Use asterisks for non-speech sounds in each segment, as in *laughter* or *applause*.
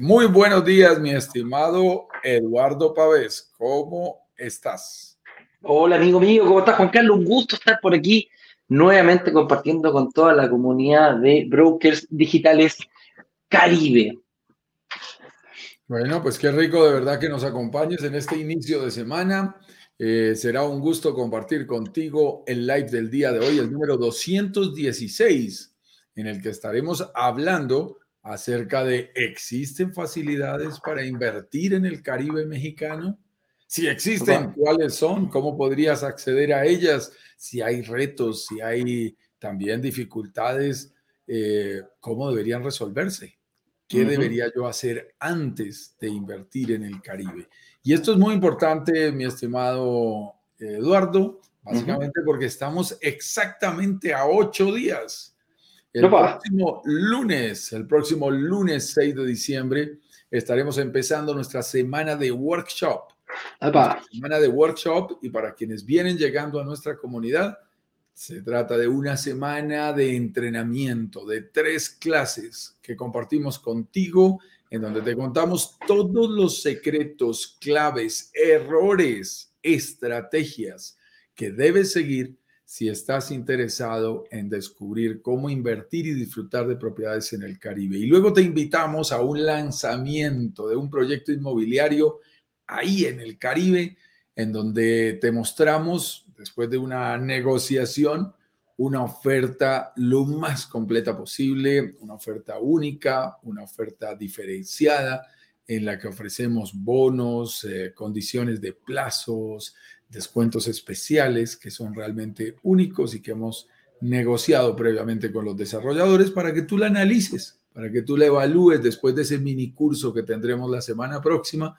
Muy buenos días, mi estimado Eduardo Pavés. ¿Cómo estás? Hola, amigo mío. ¿Cómo estás, Juan Carlos? Un gusto estar por aquí nuevamente compartiendo con toda la comunidad de brokers digitales Caribe. Bueno, pues qué rico de verdad que nos acompañes en este inicio de semana. Eh, será un gusto compartir contigo el live del día de hoy, el número 216, en el que estaremos hablando acerca de ¿existen facilidades para invertir en el Caribe mexicano? Si existen, ¿cuáles son? ¿Cómo podrías acceder a ellas? Si hay retos, si hay también dificultades, eh, ¿cómo deberían resolverse? ¿Qué debería yo hacer antes de invertir en el Caribe? Y esto es muy importante, mi estimado Eduardo, básicamente porque estamos exactamente a ocho días el próximo lunes, el próximo lunes 6 de diciembre, estaremos empezando nuestra semana de workshop. Semana de workshop y para quienes vienen llegando a nuestra comunidad, se trata de una semana de entrenamiento, de tres clases que compartimos contigo, en donde te contamos todos los secretos, claves, errores, estrategias que debes seguir si estás interesado en descubrir cómo invertir y disfrutar de propiedades en el Caribe. Y luego te invitamos a un lanzamiento de un proyecto inmobiliario ahí en el Caribe, en donde te mostramos, después de una negociación, una oferta lo más completa posible, una oferta única, una oferta diferenciada en la que ofrecemos bonos, eh, condiciones de plazos, descuentos especiales que son realmente únicos y que hemos negociado previamente con los desarrolladores para que tú la analices, para que tú la evalúes después de ese mini curso que tendremos la semana próxima.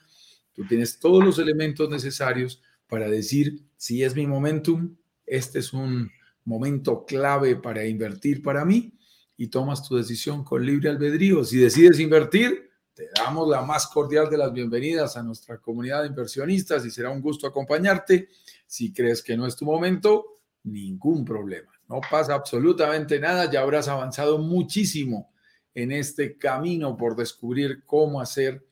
Tú tienes todos los elementos necesarios para decir si es mi momentum, este es un momento clave para invertir para mí y tomas tu decisión con libre albedrío. Si decides invertir, te damos la más cordial de las bienvenidas a nuestra comunidad de inversionistas y será un gusto acompañarte. Si crees que no es tu momento, ningún problema. No pasa absolutamente nada, ya habrás avanzado muchísimo en este camino por descubrir cómo hacer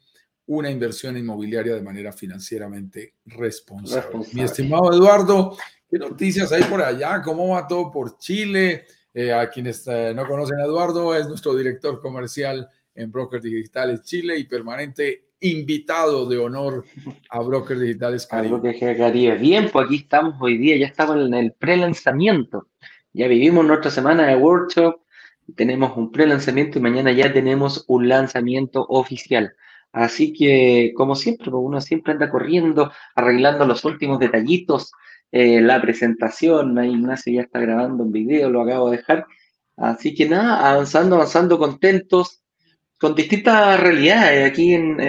una inversión inmobiliaria de manera financieramente responsable. Mi estimado Eduardo, ¿qué noticias hay por allá? ¿Cómo va todo por Chile? Eh, a quienes eh, no conocen a Eduardo, es nuestro director comercial en Brokers Digitales Chile y permanente invitado de honor a Brokers Digitales Caribe. Bien, pues aquí estamos hoy día, ya estamos en el pre-lanzamiento. Ya vivimos nuestra semana de workshop, tenemos un pre-lanzamiento y mañana ya tenemos un lanzamiento oficial. Así que, como siempre, pues, uno siempre anda corriendo, arreglando los últimos detallitos, eh, la presentación, ahí Ignacio ya está grabando un video, lo acabo de dejar. Así que nada, avanzando, avanzando, contentos con distintas realidades. Aquí en,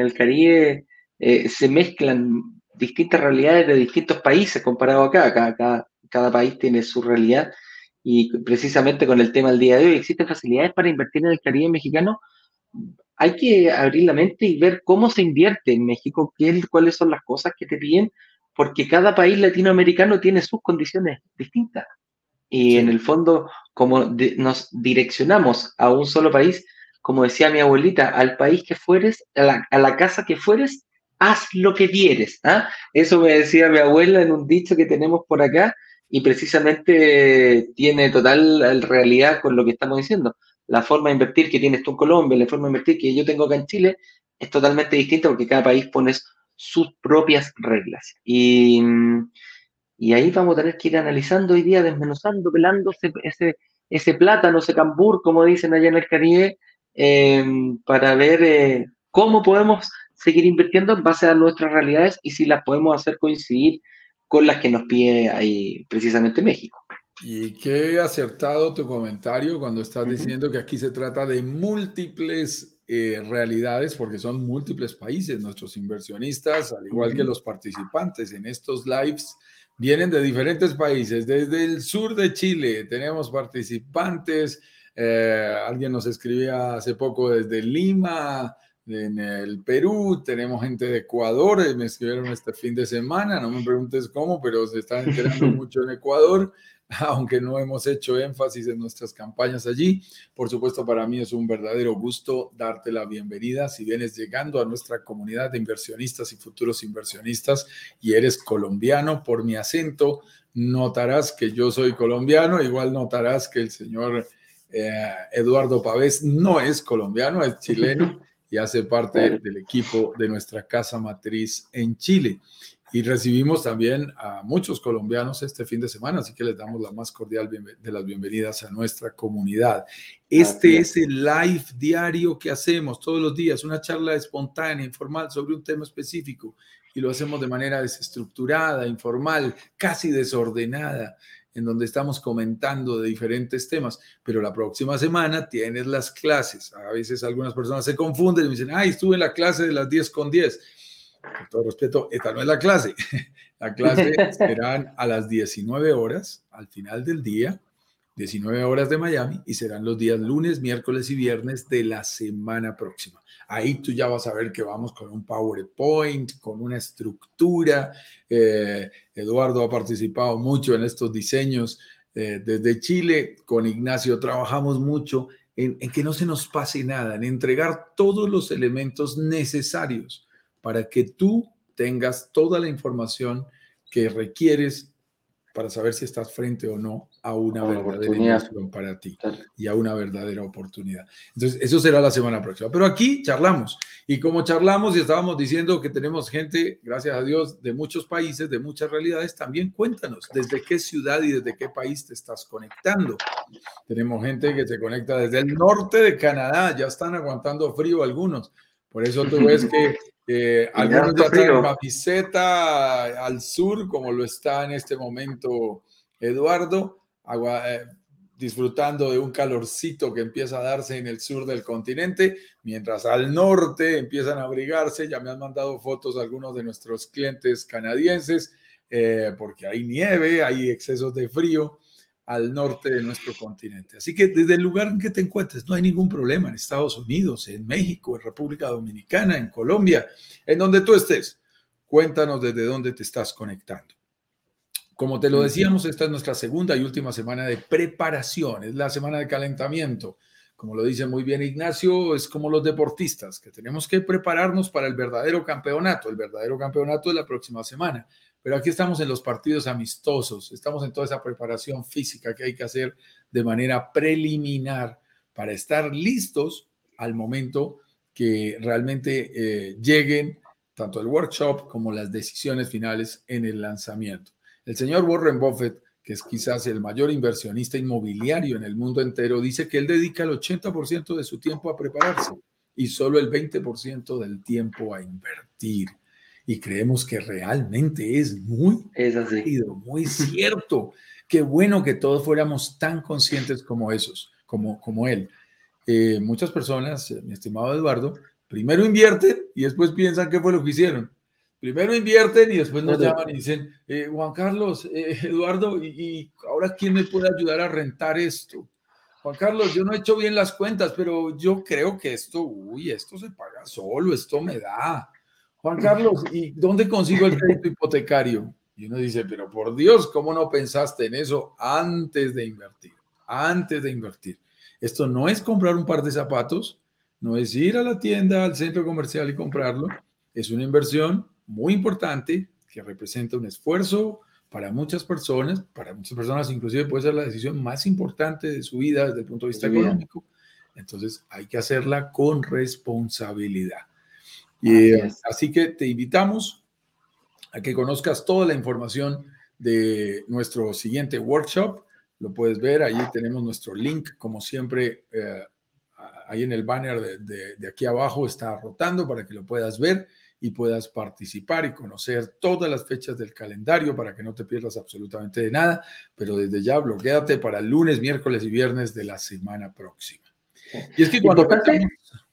el Caribe eh, se mezclan distintas realidades de distintos países comparado acá. Cada, cada, país tiene su realidad y precisamente con el tema del día de hoy existen facilidades para invertir en el Caribe mexicano. Hay que abrir la mente y ver cómo se invierte en México, qué, cuáles son las cosas que te piden, porque cada país latinoamericano tiene sus condiciones distintas. Y en el fondo, como nos direccionamos a un solo país, como decía mi abuelita, al país que fueres, a la, casa que fueres, haz lo que vieres. ¿ah? Eso me decía mi abuela en un dicho que tenemos por acá y precisamente tiene total realidad con lo que estamos diciendo. La forma de invertir que tienes tú en Colombia, la forma de invertir que yo tengo acá en Chile, es totalmente distinta porque cada país pone sus propias reglas. Y, y ahí vamos a tener que ir analizando hoy día, desmenuzando, pelando ese, ese, plátano, ese cambur, como dicen allá en el Caribe, Em, para ver eh, cómo podemos seguir invirtiendo en base a nuestras realidades y si las podemos hacer coincidir con las que nos pide ahí precisamente México. Y qué acertado tu comentario cuando estás diciendo que aquí se trata de múltiples eh, realidades, porque son múltiples países nuestros inversionistas, al igual que los participantes en estos lives, Vienen de diferentes países, desde el sur de Chile tenemos participantes. Eh, alguien nos escribía hace poco desde Lima, en el Perú, tenemos gente de Ecuador, me escribieron este fin de semana, no me preguntes cómo, pero se están enterando *laughs* mucho en Ecuador. *laughs* aunque no hemos hecho énfasis en nuestras campañas allí. Por supuesto, para mí es un verdadero gusto darte la bienvenida. Si vienes llegando a nuestra comunidad de inversionistas y futuros inversionistas y eres colombiano, por mi acento, notarás que yo soy colombiano, igual notarás que el señor eh, Eduardo Pavés no es colombiano, es chileno *laughs* y hace parte del equipo de nuestra casa matriz en Chile. Y recibimos también a muchos colombianos este fin de semana, así que les damos la más cordial de las bienvenidas a nuestra comunidad. Este es el live diario que hacemos todos los días, una charla espontánea, informal sobre un tema específico y lo hacemos de manera desestructurada, informal, casi desordenada en donde estamos comentando de diferentes temas, pero la próxima semana tienes las clases. A veces algunas personas se confunden y me dicen, ay, estuve en la clase de las 10 con 10 con todo respeto, esta no es la clase. *laughs* La clase serán a las 19 horas, al final del día, 19 horas de Miami, y serán los días lunes, miércoles y viernes de la semana próxima. Ahí tú ya vas a ver que vamos con un PowerPoint, con una estructura. Eh, Eduardo ha participado mucho en estos diseños eh, desde Chile. Con Ignacio trabajamos mucho en, en que no se nos pase nada, en entregar todos los elementos necesarios para que tú tengas toda la información que requieres para saber si estás frente o no a una verdadera inversión para ti y a una verdadera oportunidad. Entonces, eso será la semana próxima. Pero aquí charlamos. Y como charlamos y estábamos diciendo que tenemos gente, gracias a Dios, de muchos países, de muchas realidades, también cuéntanos desde qué ciudad y desde qué país te estás conectando. Tenemos gente que se conecta desde el norte de Canadá, ya están aguantando frío algunos. Por eso tú ves que *laughs* eh, algunos ya están en camiseta al sur, como lo está en este momento Eduardo, eh, disfrutando de un calorcito que empieza a darse en el sur del continente, mientras al norte empiezan a abrigarse. Ya me han mandado fotos algunos de nuestros clientes canadienses, eh, porque hay nieve, hay excesos de frío al norte de nuestro continente. Así que desde el lugar en que te encuentres, no hay ningún problema en Estados Unidos, en México, en República Dominicana, en Colombia, en donde tú estés. Cuéntanos desde dónde te estás conectando. Como te lo decíamos, esta es nuestra segunda y última semana de preparación, es la semana de calentamiento. Como lo dice muy bien Ignacio, es como los deportistas, que tenemos que prepararnos para el verdadero campeonato. El verdadero campeonato es la próxima semana. Pero aquí estamos en los partidos amistosos, estamos en toda esa preparación física que hay que hacer de manera preliminar para estar listos al momento que realmente eh, lleguen tanto el workshop como las decisiones finales en el lanzamiento. El señor Warren Buffett, que es quizás el mayor inversionista inmobiliario en el mundo entero, dice que él dedica el 80% de su tiempo a prepararse y solo el 20% del tiempo a invertir y creemos que realmente es muy es así. muy cierto. Qué bueno que todos fuéramos tan conscientes como esos, como, como él. Eh, muchas personas, eh, mi estimado Eduardo, primero invierten y después piensan qué fue lo que hicieron. Primero invierten y después nos llaman y dicen, eh, Juan Carlos, *laughs* Eduardo, y, y, ahora quién me puede ayudar a rentar esto? Juan Carlos, yo no he hecho bien las cuentas, pero yo creo que esto, uy, esto se paga solo, esto me da. Juan Carlos, ¿y dónde consigo el crédito hipotecario? Y uno dice, pero por Dios, ¿cómo no pensaste en eso antes de invertir? Antes de invertir. Esto no es comprar un par de zapatos, no es ir a la tienda, al centro comercial y comprarlo. Es una inversión muy importante que representa un esfuerzo para muchas personas, para muchas personas inclusive puede ser la decisión más importante de su vida desde el punto de vista económico. Entonces hay que hacerla con responsabilidad. Y, así que te invitamos a que conozcas toda la información de nuestro siguiente workshop. Lo puedes ver, ahí tenemos nuestro link, como siempre, eh, ahí en el banner de, de, aquí abajo está rotando para que lo puedas ver y puedas participar y conocer todas las fechas del calendario para que no te pierdas absolutamente de nada, pero desde ya bloqueate para el lunes, miércoles y viernes de la semana próxima. Y es que cuando...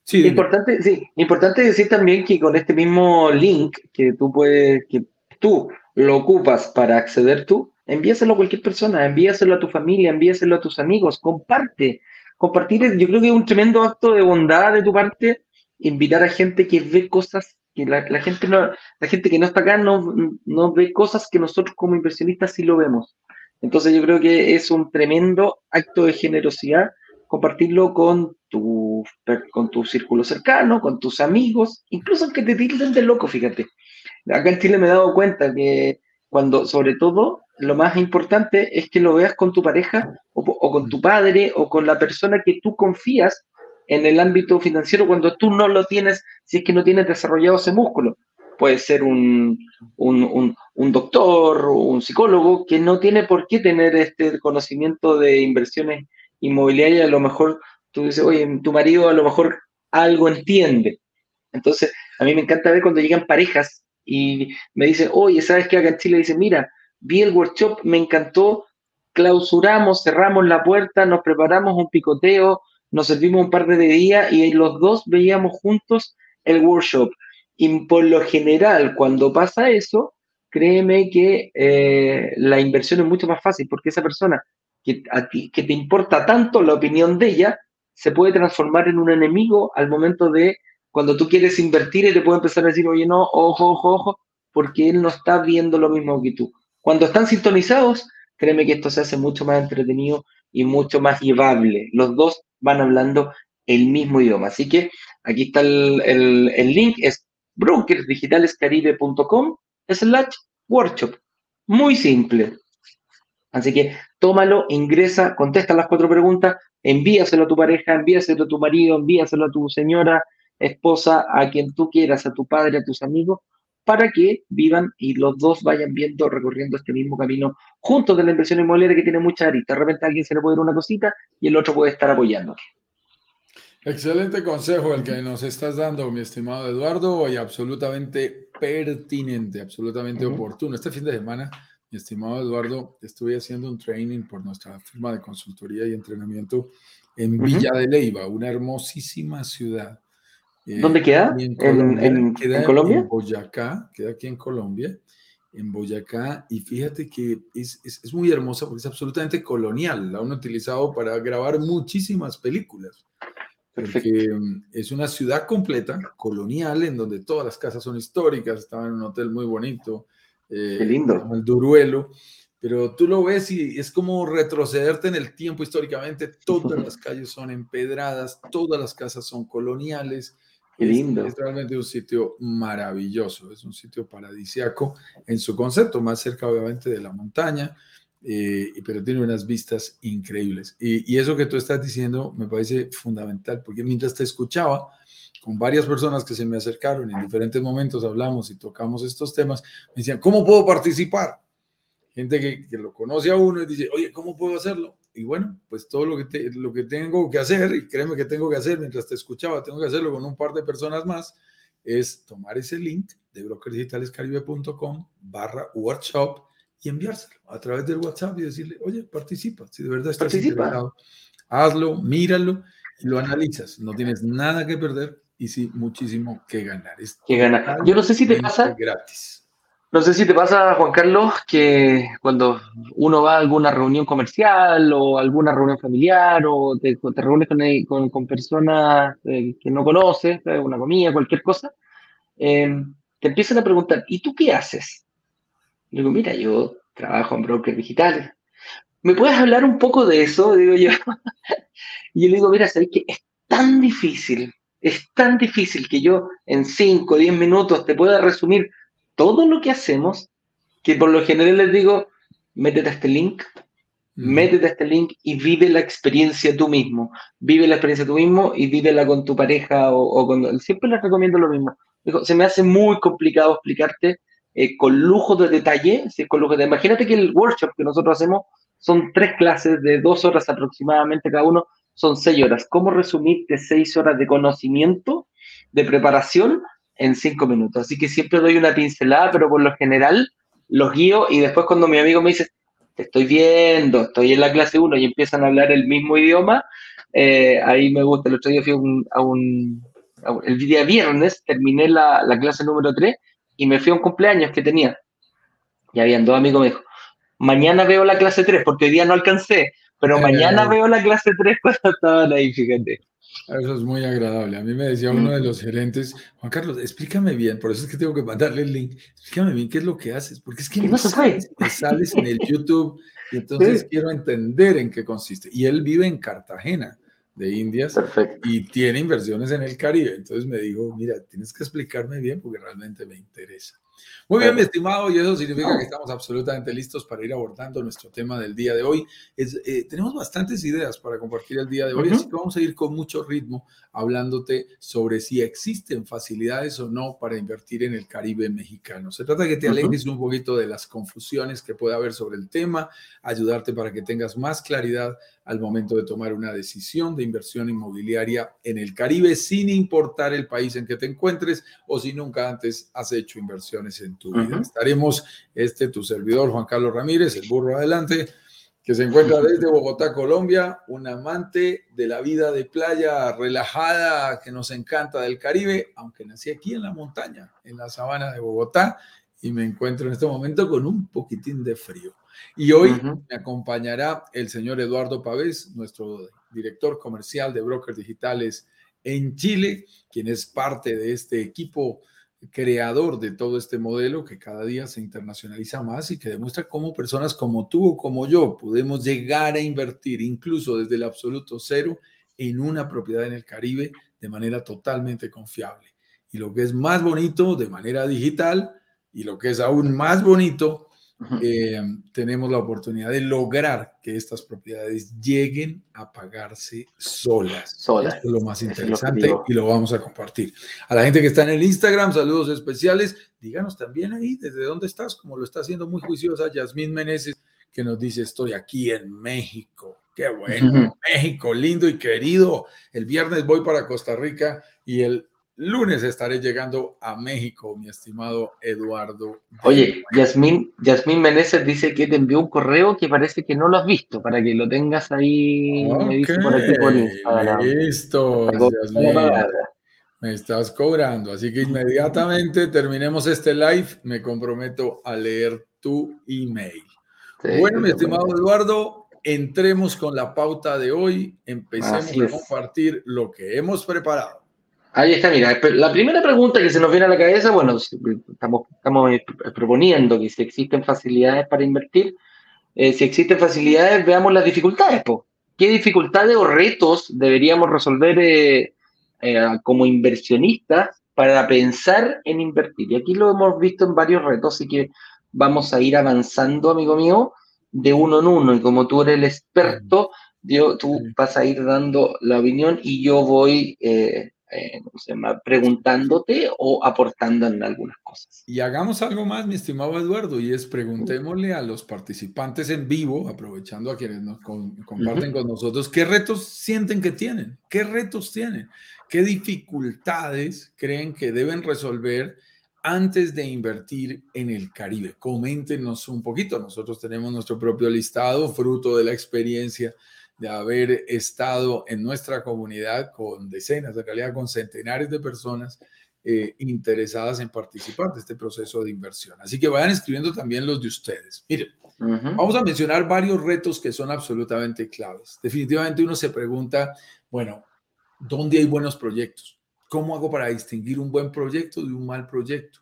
Sí, importante, sí, importante decir también que con este mismo link que tú puedes, que tú lo ocupas para acceder tú, envíaselo a cualquier persona, envíaselo a tu familia, envíaselo a tus amigos, comparte. Compartir, yo creo que es un tremendo acto de bondad de tu parte, invitar a gente que ve cosas que la, gente no, la gente que no está acá no, no ve cosas que nosotros como inversionistas sí lo vemos. Entonces yo creo que es un tremendo acto de generosidad compartirlo con tu, con tu círculo cercano, con tus amigos, incluso aunque te tilden de loco, fíjate. Acá en Chile me he dado cuenta que cuando, sobre todo, lo más importante es que lo veas con tu pareja o, con tu padre o con la persona que tú confías en el ámbito financiero cuando tú no lo tienes, si es que no tienes desarrollado ese músculo. Puede ser un, un, un, doctor o un psicólogo que no tiene por qué tener este conocimiento de inversiones inmobiliarias. A lo mejor tú dices, oye, tu marido a lo mejor algo entiende. Entonces, a mí me encanta ver cuando llegan parejas y me dicen, oye, ¿sabes qué? Acá en Chile dicen, mira, vi el workshop, me encantó, clausuramos, cerramos la puerta, nos preparamos un picoteo, nos servimos un par de días y los dos veíamos juntos el workshop. Y por lo general, cuando pasa eso, créeme que eh, la inversión es mucho más fácil porque esa persona que, a ti, que te importa tanto la opinión de ella se puede transformar en un enemigo al momento de cuando tú quieres invertir y te puede empezar a decir, oye, no, ojo, ojo, ojo, porque él no está viendo lo mismo que tú. Cuando están sintonizados, créeme que esto se hace mucho más entretenido y mucho más llevable. Los dos van hablando el mismo idioma. Así que aquí está el, el, link, es brokersdigitalescaribe.com slash workshop. Muy simple. Así que tómalo, ingresa, contesta las cuatro preguntas, envíaselo a tu pareja, envíaselo a tu marido, envíaselo a tu señora, esposa, a quien tú quieras, a tu padre, a tus amigos, para que vivan y los dos vayan viendo, recorriendo este mismo camino juntos de la inversión inmobiliaria que tiene mucha arista. De repente a alguien se le puede dar una cosita y el otro puede estar apoyando. Excelente consejo el que nos estás dando, mi estimado Eduardo, y absolutamente pertinente, absolutamente oportuno. Este fin de semana, mi estimado Eduardo, estuve haciendo un training por nuestra firma de consultoría y entrenamiento en Villa de Leyva, una hermosísima ciudad eh, ¿Dónde queda? En Colombia. ¿En, queda en, Boyacá, queda aquí en Colombia, en Boyacá, y fíjate que es, es, es, muy hermosa porque es absolutamente colonial, la han utilizado para grabar muchísimas películas. Porque mm, es una ciudad completa, colonial, en donde todas las casas son históricas, estaba en un hotel muy bonito. Eh, Qué lindo. El Duruelo pero tú lo ves y es como retrocederte en el tiempo históricamente. Todas las calles son empedradas, todas las casas son coloniales, Qué lindo. Es, realmente un sitio maravilloso, es un sitio paradisiaco en su concepto, más cerca obviamente de la montaña, eh, pero tiene unas vistas increíbles. Y, y, eso que tú estás diciendo me parece fundamental, porque mientras te escuchaba, con varias personas que se me acercaron, en diferentes momentos hablamos y tocamos estos temas, me decían, ¿cómo puedo participar? Gente que, que lo conoce a uno y dice, oye, ¿cómo puedo hacerlo? y bueno, pues todo lo que, lo que tengo que hacer, y créeme que tengo que hacer mientras te escuchaba, tengo que hacerlo con un par de personas más, es tomar ese link de brokersdigitalescaribe.com barra workshop y enviárselo a través del WhatsApp y decirle, oye, participa, si de verdad estás interesado, hazlo, míralo y lo analizas. No tienes nada que perder y sí muchísimo que ganar. Es que ganar. Yo no sé si te pasa. Gratis no sé si te pasa, Juan Carlos, que cuando uno va a alguna reunión comercial o alguna reunión familiar o te, reúnes con, personas eh, que no conoces, eh, una comida, cualquier cosa, em, te empiezan a preguntar, ¿y tú qué haces? Y digo, mira, yo trabajo en brokers digitales. ¿Me puedes hablar un poco de eso? Digo yo. *laughs* y yo le digo, mira, sabes que es tan difícil, es tan difícil que yo en 5 o 10 minutos te pueda resumir todo lo que hacemos, que por lo general les digo, métete a este link, métete a este link y vive la experiencia tú mismo. Vive la experiencia tú mismo y vívela con tu pareja o, con... Siempre les recomiendo lo mismo. se me hace muy complicado explicarte eh, con lujo de detalle, con lujo de... Imagínate que el workshop que nosotros hacemos son tres clases de dos horas aproximadamente cada uno, son seis horas. ¿Cómo resumirte seis horas de conocimiento, de preparación en cinco minutos. Así que siempre doy una pincelada, pero por lo general los guío y después cuando mi amigo me dice, te estoy viendo, estoy en la clase 1 y empiezan a hablar el mismo idioma, eh, ahí me gusta. El otro día fui a un, el día viernes terminé la, la, clase número 3 y me fui a un cumpleaños que tenía. Y habían dos amigos me dijo, mañana veo la clase 3, porque hoy día no alcancé, pero mañana veo la clase 3 *laughs* cuando estaban ahí, fíjate. Eso es muy agradable. A mí me decía uno de los gerentes, Juan Carlos, explícame bien, por eso es que tengo que mandarle el link, explícame bien qué es lo que haces, porque es que no, sabes, sales en el YouTube y entonces quiero entender en qué consiste. Y él vive en Cartagena de Indias y tiene inversiones en el Caribe. Entonces me dijo, mira, tienes que explicarme bien porque realmente me interesa. Muy bien, mi estimado, y eso significa que estamos absolutamente listos para ir abordando nuestro tema del día de hoy. Es, eh, tenemos bastantes ideas para compartir el día de hoy, así que vamos a ir con mucho ritmo hablándote sobre si existen facilidades o no para invertir en el Caribe mexicano. Se trata de que te alejes un poquito de las confusiones que puede haber sobre el tema, ayudarte para que tengas más claridad al momento de tomar una decisión de inversión inmobiliaria en el Caribe, sin importar el país en que te encuentres o si nunca antes has hecho inversiones en tu vida. Estaremos, este, tu servidor, Juan Carlos Ramírez, el burro adelante, que se encuentra desde Bogotá, Colombia, un amante de la vida de playa relajada que nos encanta del Caribe, aunque nací aquí en la montaña, en la sabana de Bogotá, y me encuentro en este momento con un poquitín de frío. Y hoy me acompañará el señor Eduardo Pavés, nuestro director comercial de brokers digitales en Chile, quien es parte de este equipo creador de todo este modelo que cada día se internacionaliza más y que demuestra cómo personas como tú o como yo podemos llegar a invertir incluso desde el absoluto cero en una propiedad en el Caribe de manera totalmente confiable. Y lo que es más bonito de manera digital y lo que es aún más bonito eh, tenemos la oportunidad de lograr que estas propiedades lleguen a pagarse solas. solas. es lo más interesante y lo vamos a compartir. A la gente que está en el Instagram, saludos especiales. Díganos también ahí desde dónde estás, como lo está haciendo muy juiciosa Yasmín Meneses, que nos dice, estoy aquí en México. Qué bueno, México, lindo y querido. El viernes voy para Costa Rica y el lunes estaré llegando a México, mi estimado Eduardo. Oye, Yasmín, Yasmín Meneses dice que te envió un correo que parece que no lo has visto, para que lo tengas ahí. me dice por aquí Listo, Me estás cobrando, así que inmediatamente terminemos este live, me comprometo a leer tu email. bueno, mi estimado Eduardo, entremos con la pauta de hoy, empecemos a compartir lo que hemos preparado. Ahí está, mira, la primera pregunta que se nos viene a la cabeza, bueno, estamos, estamos eh, proponiendo que si existen facilidades para invertir, eh, si existen facilidades, veamos las dificultades. ¿Qué dificultades o retos deberíamos resolver eh, como inversionistas para pensar en invertir? Y aquí lo hemos visto en varios retos, así que vamos a ir avanzando, amigo mío, de uno en uno. Y como tú eres el experto, yo, tú vas a ir dando la opinión y yo voy eh, preguntándote o aportando en algunas cosas. Y hagamos algo más, mi estimado Eduardo, y es preguntémosle a los participantes en vivo, aprovechando a quienes nos comparten con nosotros, ¿qué retos sienten que tienen? ¿Qué retos tienen? ¿Qué dificultades creen que deben resolver? antes de invertir en el Caribe. Coméntenos un poquito. Nosotros tenemos nuestro propio listado, fruto de la experiencia de haber estado en nuestra comunidad con decenas, en realidad con centenares de personas eh, interesadas en participar de este proceso de inversión. Así que vayan escribiendo también los de ustedes. Miren, vamos a mencionar varios retos que son absolutamente claves. Definitivamente uno se pregunta, bueno, ¿dónde hay buenos proyectos? ¿Cómo hago para distinguir un buen proyecto de un mal proyecto?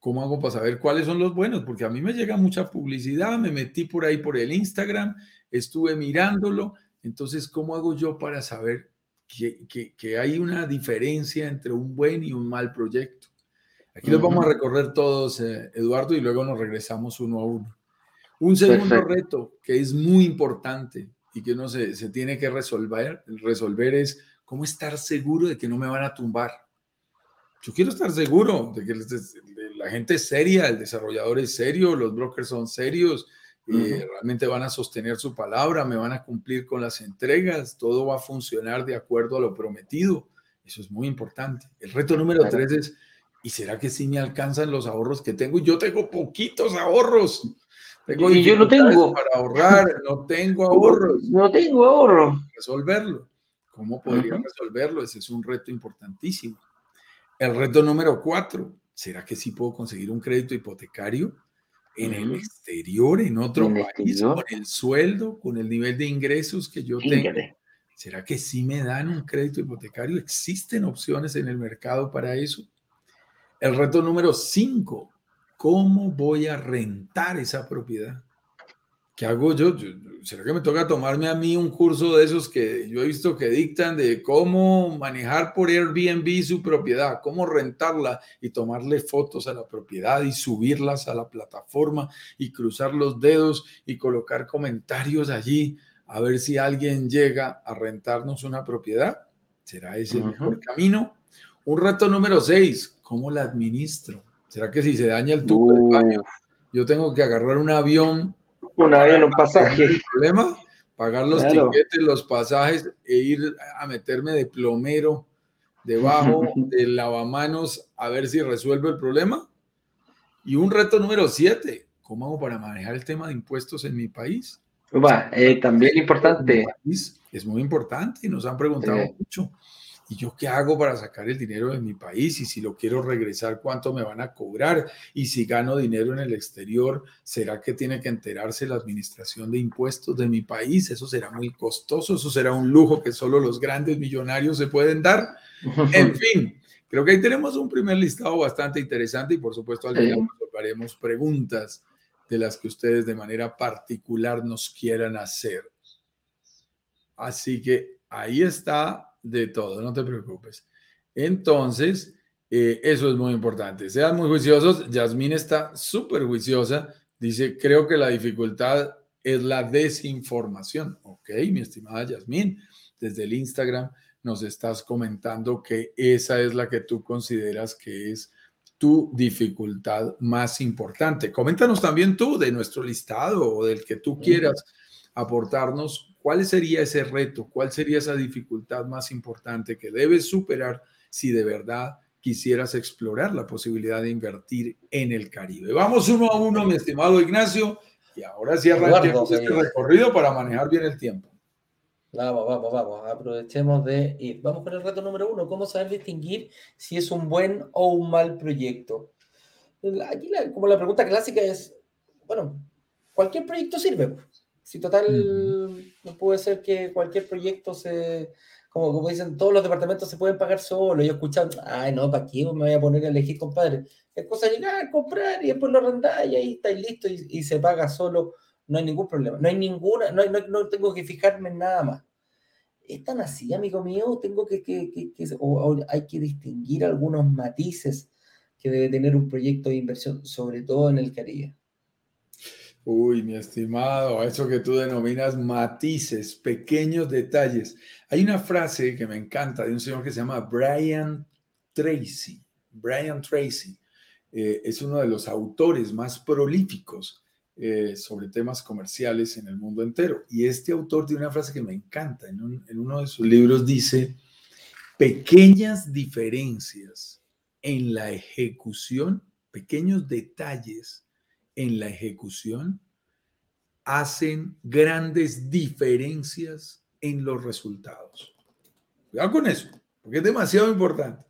¿Cómo hago para saber cuáles son los buenos? Porque a mí me llega mucha publicidad, me metí por ahí por el Instagram, estuve mirándolo entonces, ¿cómo hago yo para saber que, hay una diferencia entre un buen y un mal proyecto? Aquí los vamos a recorrer todos, eh, Eduardo, y luego nos regresamos uno a uno. Un segundo reto que es muy importante y que uno se, se, tiene que resolver, resolver es cómo estar seguro de que no me van a tumbar. Yo quiero estar seguro de que la gente es seria, el desarrollador es serio, los brokers son serios, eh, realmente van a sostener su palabra, me van a cumplir con las entregas, todo va a funcionar de acuerdo a lo prometido. Eso es muy importante. El reto número tres es, ¿y será que sí me alcanzan los ahorros que tengo? Yo tengo poquitos ahorros. Tengo y yo no tengo. Para ahorrar, no tengo *laughs* ahorros. No tengo ahorros. Resolverlo. ¿Cómo podría resolverlo? Ese es un reto importantísimo. El reto número cuatro, ¿será que sí puedo conseguir un crédito hipotecario? En el exterior, en otro país, con el sueldo, con el nivel de ingresos que yo tengo. ¿Será que sí me dan un crédito hipotecario? ¿Existen opciones en el mercado para eso? El reto número cinco, ¿cómo voy a rentar esa propiedad? ¿Qué hago yo? ¿Será que me toca tomarme a mí un curso de esos que yo he visto que dictan de cómo manejar por Airbnb su propiedad, cómo rentarla y tomarle fotos a la propiedad y subirlas a la plataforma y cruzar los dedos y colocar comentarios allí a ver si alguien llega a rentarnos una propiedad? ¿Será ese el mejor camino? Un reto número seis, ¿cómo la administro? ¿Será que si se daña el tubo del baño, yo tengo que agarrar un avión un avión, un pasaje. problema, pagar los tiquetes, los pasajes e ir a meterme de plomero debajo *laughs* del lavamanos a ver si resuelve el problema. Y un reto número siete, ¿cómo hago para manejar el tema de impuestos en mi país? Eh, también importante. Es muy importante y nos han preguntado mucho. ¿Y yo qué hago para sacar el dinero de mi país? Y si lo quiero regresar, ¿cuánto me van a cobrar? Y si gano dinero en el exterior, ¿será que tiene que enterarse la administración de impuestos de mi país? Eso será muy costoso, eso será un lujo que solo los grandes millonarios se pueden dar. En *laughs* fin, creo que ahí tenemos un primer listado bastante interesante y por supuesto al final resolveremos preguntas de las que ustedes de manera particular nos quieran hacer. Así que ahí está de todo, no te preocupes. Entonces, eh, eso es muy importante. Sean muy juiciosos. Yasmín está súper juiciosa. Dice, creo que la dificultad es la desinformación. Ok, mi estimada Yasmín, desde el Instagram nos estás comentando que esa es la que tú consideras que es tu dificultad más importante. Coméntanos también tú de nuestro listado o del que tú quieras aportarnos ¿Cuál sería ese reto? ¿Cuál sería esa dificultad más importante que debes superar si de verdad quisieras explorar la posibilidad de invertir en el Caribe? Vamos uno a uno, mi estimado Ignacio, y ahora sí arranquemos este recorrido para manejar bien el tiempo. Vamos, vamos, vamos. Aprovechemos de ir. Vamos con el reto número uno. ¿Cómo saber distinguir si es un buen o un mal proyecto? Aquí, como la pregunta clásica es, bueno, cualquier proyecto sirve. Si total, no puede ser que cualquier proyecto se, como, como dicen, todos los departamentos se pueden pagar solo. Yo escuchan, ay, no, ¿para qué me voy a poner a elegir, compadre? Es cosa de llegar, comprar y después lo arrendáis y ahí estáis listo y, y, se paga solo. No hay ningún problema. No hay ninguna, no, no, no, tengo que fijarme en nada más. ¿Es tan así, amigo mío? Tengo que, que, que, que o, o hay que distinguir algunos matices que debe tener un proyecto de inversión, sobre todo en el Caribe. Uy, mi estimado, eso que tú denominas matices, pequeños detalles. Hay una frase que me encanta de un señor que se llama Brian Tracy. Brian Tracy eh, es uno de los autores más prolíficos eh, sobre temas comerciales en el mundo entero. Y este autor tiene una frase que me encanta. En, en uno de sus libros dice, pequeñas diferencias en la ejecución, pequeños detalles en la ejecución hacen grandes diferencias en los resultados. Cuidado con eso, porque es demasiado importante.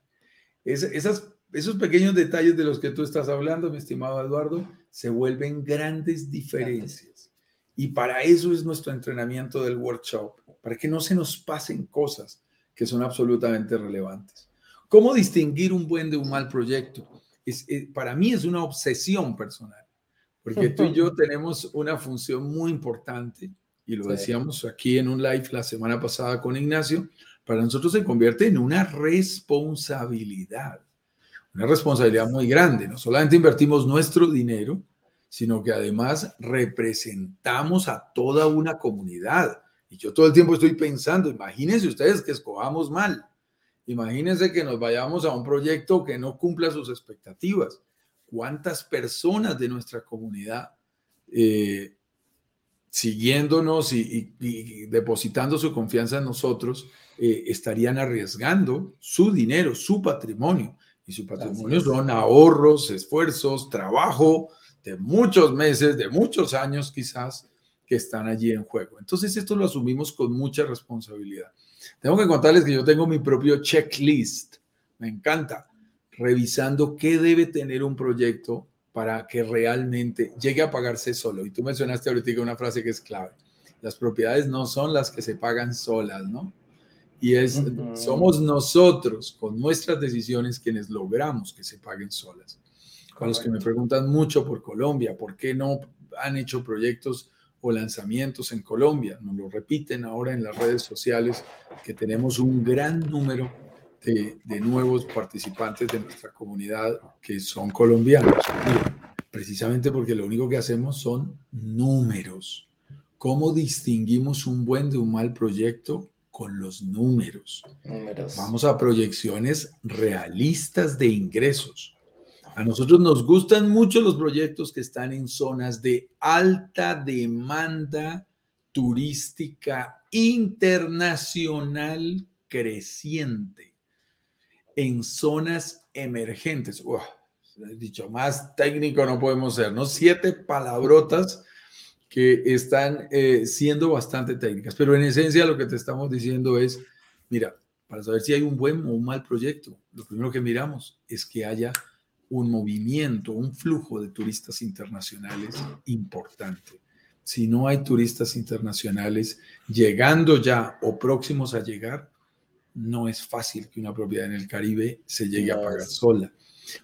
esas, esos pequeños detalles de los que tú estás hablando, mi estimado Eduardo, se vuelven grandes diferencias. Y para eso es nuestro entrenamiento del workshop, para que no se nos pasen cosas que son absolutamente relevantes. ¿Cómo distinguir un buen de un mal proyecto? Es, eh, para mí es una obsesión personal porque tú y *laughs* yo tenemos una función muy importante, y lo decíamos aquí en un live la semana pasada con Ignacio, para nosotros se convierte en una responsabilidad, una responsabilidad muy grande. No solamente invertimos nuestro dinero, sino que además representamos a toda una comunidad. Y yo todo el tiempo estoy pensando, imagínense ustedes que escojamos mal, imagínense que nos vayamos a un proyecto que no cumpla sus expectativas cuántas personas de nuestra comunidad eh, siguiéndonos y, depositando su confianza en nosotros eh, estarían arriesgando su dinero, su patrimonio. Y su patrimonio son ahorros, esfuerzos, trabajo de muchos meses, de muchos años quizás, que están allí en juego. Entonces esto lo asumimos con mucha responsabilidad. Tengo que contarles que yo tengo mi propio checklist. Me encanta revisando qué debe tener un proyecto para que realmente llegue a pagarse solo. Y tú mencionaste ahorita una frase que es clave. Las propiedades no son las que se pagan solas, ¿no? Y es, somos nosotros con nuestras decisiones quienes logramos que se paguen solas. Para los que me preguntan mucho por Colombia, ¿por qué no han hecho proyectos o lanzamientos en Colombia? Nos lo repiten ahora en las redes sociales que tenemos un gran número de, de nuevos participantes de nuestra comunidad que son colombianos. Precisamente porque lo único que hacemos son números. ¿Cómo distinguimos un buen de un mal proyecto? con los números. Vamos a proyecciones realistas de ingresos. A nosotros nos gustan mucho los proyectos que están en zonas de alta demanda turística internacional creciente, en zonas emergentes. dicho más técnico no podemos ser, ¿no? Siete palabrotas que están eh, siendo bastante técnicas, pero en esencia lo que te estamos diciendo es, mira, para saber si hay un buen o un mal proyecto, lo primero que miramos es que haya un movimiento, un flujo de turistas internacionales importante. Si no hay turistas internacionales llegando ya o próximos a llegar, no es fácil que una propiedad en el Caribe se llegue a pagar sola.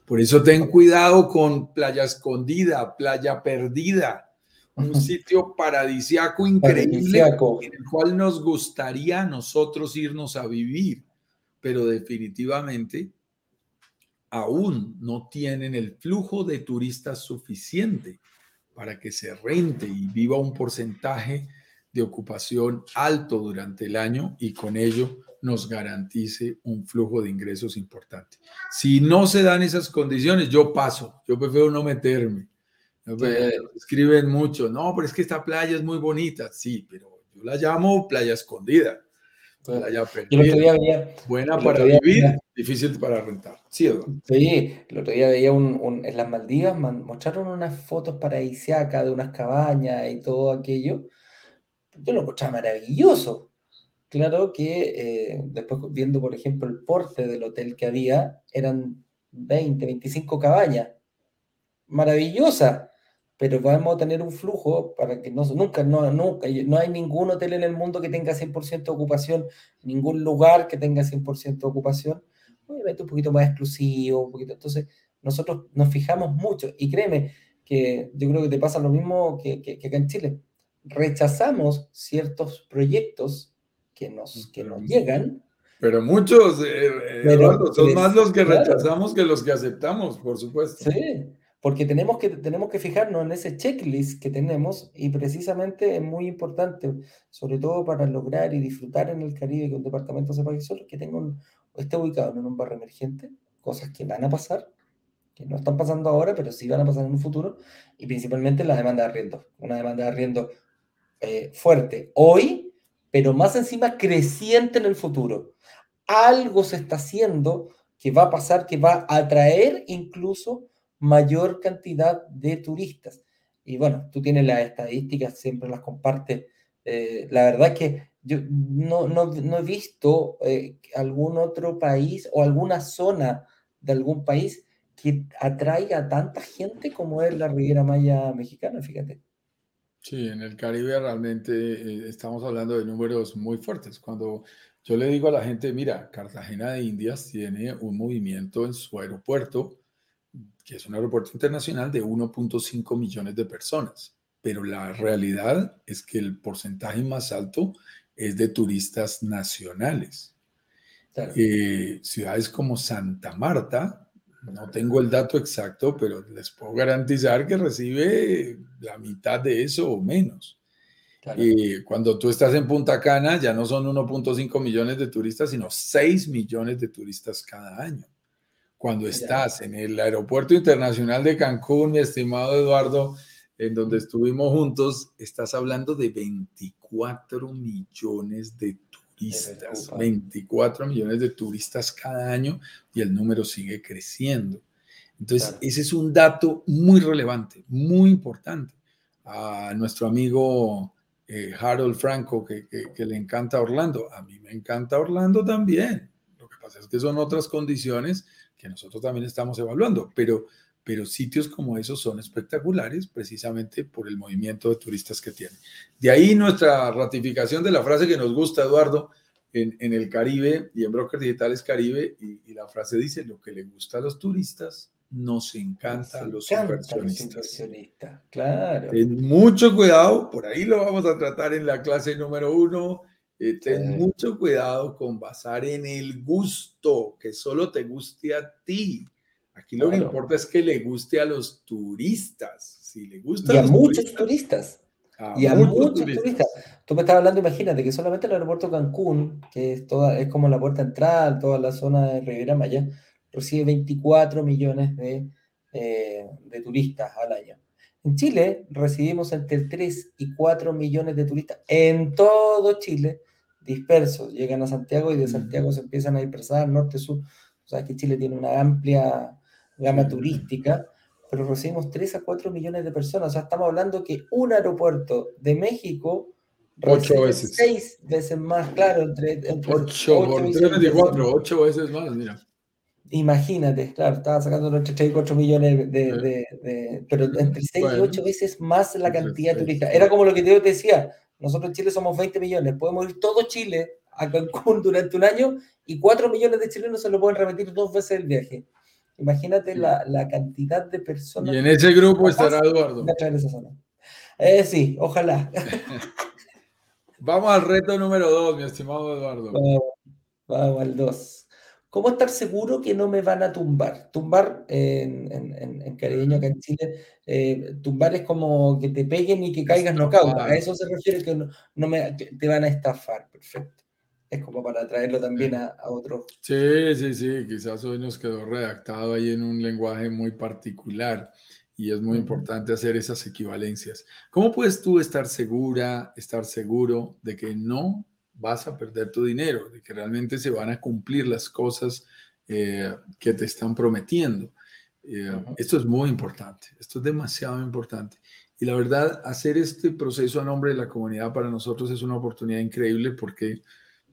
Por eso ten cuidado con playa escondida, playa perdida, un sitio paradisiaco increíble en el cual nos gustaría a nosotros irnos a vivir, pero definitivamente aún no tienen el flujo de turistas suficiente para que se rente y viva un porcentaje de ocupación alto durante el año y con ello nos garantice un flujo de ingresos importante. Si no se dan esas condiciones, yo paso, yo prefiero no meterme Escriben mucho, no, pero es que esta playa es muy bonita, sí, pero yo la llamo playa escondida. Playa perdida, buena para vivir, difícil para rentar. Sí, sí, el otro día veía un, en las Maldivas, mostraron unas fotos paradisíacas de unas cabañas y todo aquello. Yo lo encontraba maravilloso. Claro que eh, después viendo, por ejemplo, el porte del hotel que había, eran 20, 25 cabañas. Maravillosa pero vamos a tener un flujo para que no, nunca, no, nunca, no hay ningún hotel en el mundo que tenga 100% de ocupación, ningún lugar que tenga 100% de ocupación, obviamente un poquito más exclusivo, un poquito, entonces nosotros nos fijamos mucho y créeme que yo creo que te pasa lo mismo que, que, acá en Chile, rechazamos ciertos proyectos que nos, que nos llegan. Pero muchos, eh, eh, son más los que rechazamos que los que aceptamos, por supuesto. Sí, porque tenemos que, tenemos que fijarnos en ese checklist que tenemos y precisamente es muy importante, sobre todo para lograr y disfrutar en el Caribe que un departamento se pague solo, que tenga un, esté ubicado en un barrio emergente, cosas que van a pasar, que no están pasando ahora, pero sí van a pasar en un futuro, y principalmente la demanda de arriendo. Una demanda de arriendo eh, fuerte hoy, pero más encima creciente en el futuro. Algo se está haciendo que va a pasar, que va a atraer incluso mayor cantidad de turistas. Y bueno, tú tienes las estadísticas, siempre las compartes. Eh, la verdad que yo no, no, he visto eh, algún otro país o alguna zona de algún país que atraiga a tanta gente como es la Riviera Maya mexicana, fíjate. Sí, en el Caribe realmente eh, estamos hablando de números muy fuertes. Cuando yo le digo a la gente, mira, Cartagena de Indias tiene un movimiento en su aeropuerto que es un aeropuerto internacional de 1.5 millones de personas, pero la realidad es que el porcentaje más alto es de turistas nacionales. Eh, ciudades como Santa Marta, no tengo el dato exacto, pero les puedo garantizar que recibe la mitad de eso o menos. Y cuando tú estás en Punta Cana, ya no son 1.5 millones de turistas, sino 6 millones de turistas cada año. Cuando estás en el aeropuerto internacional de Cancún, mi estimado Eduardo, en donde estuvimos juntos, estás hablando de 24 millones de turistas, 24 millones de turistas cada año y el número sigue creciendo. Entonces, ese es un dato muy relevante, muy importante. A nuestro amigo eh, Harold Franco, que, que, le encanta Orlando, a mí me encanta Orlando también. Lo que pasa es que son otras condiciones que nosotros también estamos evaluando, pero pero sitios como esos son espectaculares precisamente por el movimiento de turistas que tienen. De ahí nuestra ratificación de la frase que nos gusta, Eduardo, en, en el Caribe y en Brokers Digitales Caribe, y, y, la frase dice, lo que le gusta a los turistas nos encanta a los inversionistas. Claro. Ten mucho cuidado, por ahí lo vamos a tratar en la clase número uno. Eh, ten mucho cuidado con basar en el gusto, que solo te guste a ti. Aquí lo que importa es que le guste a los turistas. Si le gusta y a, muchos turistas. y a muchos, turistas. Tú me estabas hablando, imagínate, que solamente el aeropuerto Cancún, que es, toda, es como la puerta entrada, toda la zona de Riviera Maya, recibe 24 millones de, eh, de turistas al año. En Chile recibimos entre 3 y 4 millones de turistas en todo Chile dispersos. Llegan a Santiago y de Santiago se empiezan a dispersar norte-sur. O sea que Chile tiene una amplia gama turística, pero recibimos 3 a 4 millones de personas. O sea, estamos hablando que un aeropuerto de México Ocho veces. Seis veces más, claro. Entre, entre 8 por 34, 8 veces más, mira. Imagínate, claro, estaba sacando entre 3 y 4 millones de, de, de, pero entre 6 y 8 veces más la cantidad de turistas. Era como lo que te decía, nosotros en Chile somos 20 millones, podemos ir todo Chile a Cancún durante un año y 4 millones de chilenos se lo pueden repetir dos veces el viaje. Imagínate la, la, cantidad de personas. Y en ese grupo estará Eduardo. Eh, sí, ojalá. *laughs* Vamos al reto número 2, mi estimado Eduardo. Vamos, vamos al 2. ¿Cómo estar seguro que no me van a tumbar? Tumbar en, en, en caribeño acá en Chile, eh, tumbar es como que te peguen y que caigas no cauda. A eso se refiere que no, no me, te van a estafar. Perfecto. Es como para traerlo también a, a otro. Sí, sí, sí. Quizás hoy nos quedó redactado ahí en un lenguaje muy particular y es muy importante hacer esas equivalencias. ¿Cómo puedes tú estar segura, estar seguro de que no vas a perder tu dinero, de que realmente se van a cumplir las cosas eh, que te están prometiendo. Eh, esto es muy importante, esto es demasiado importante. Y la verdad, hacer este proceso a nombre de la comunidad para nosotros es una oportunidad increíble porque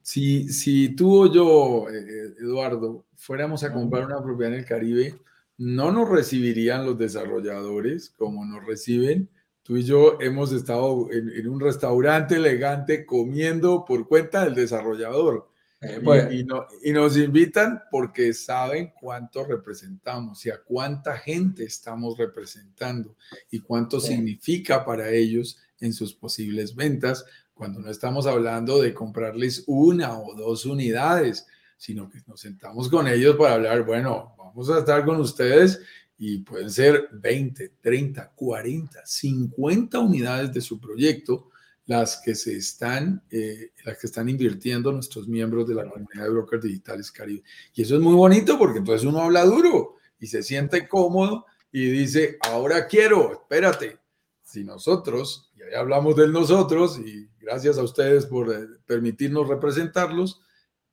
si, si tú o yo, eh, Eduardo, fuéramos a comprar una propiedad en el Caribe, no nos recibirían los desarrolladores como nos reciben. Tú y yo hemos estado en, un restaurante elegante comiendo por cuenta del desarrollador. Eh, y, nos invitan porque saben cuánto representamos y a cuánta gente estamos representando y cuánto significa para ellos en sus posibles ventas cuando no estamos hablando de comprarles una o dos unidades, sino que nos sentamos con ellos para hablar, bueno, vamos a estar con ustedes y pueden ser 20, 30, 40, 50 unidades de su proyecto las que se están, eh, las que están invirtiendo nuestros miembros de la comunidad de brokers digitales Caribe. Y eso es muy bonito porque entonces uno habla duro y se siente cómodo y dice, ahora quiero, espérate. Si nosotros, hablamos del nosotros, y gracias a ustedes por eh, permitirnos representarlos,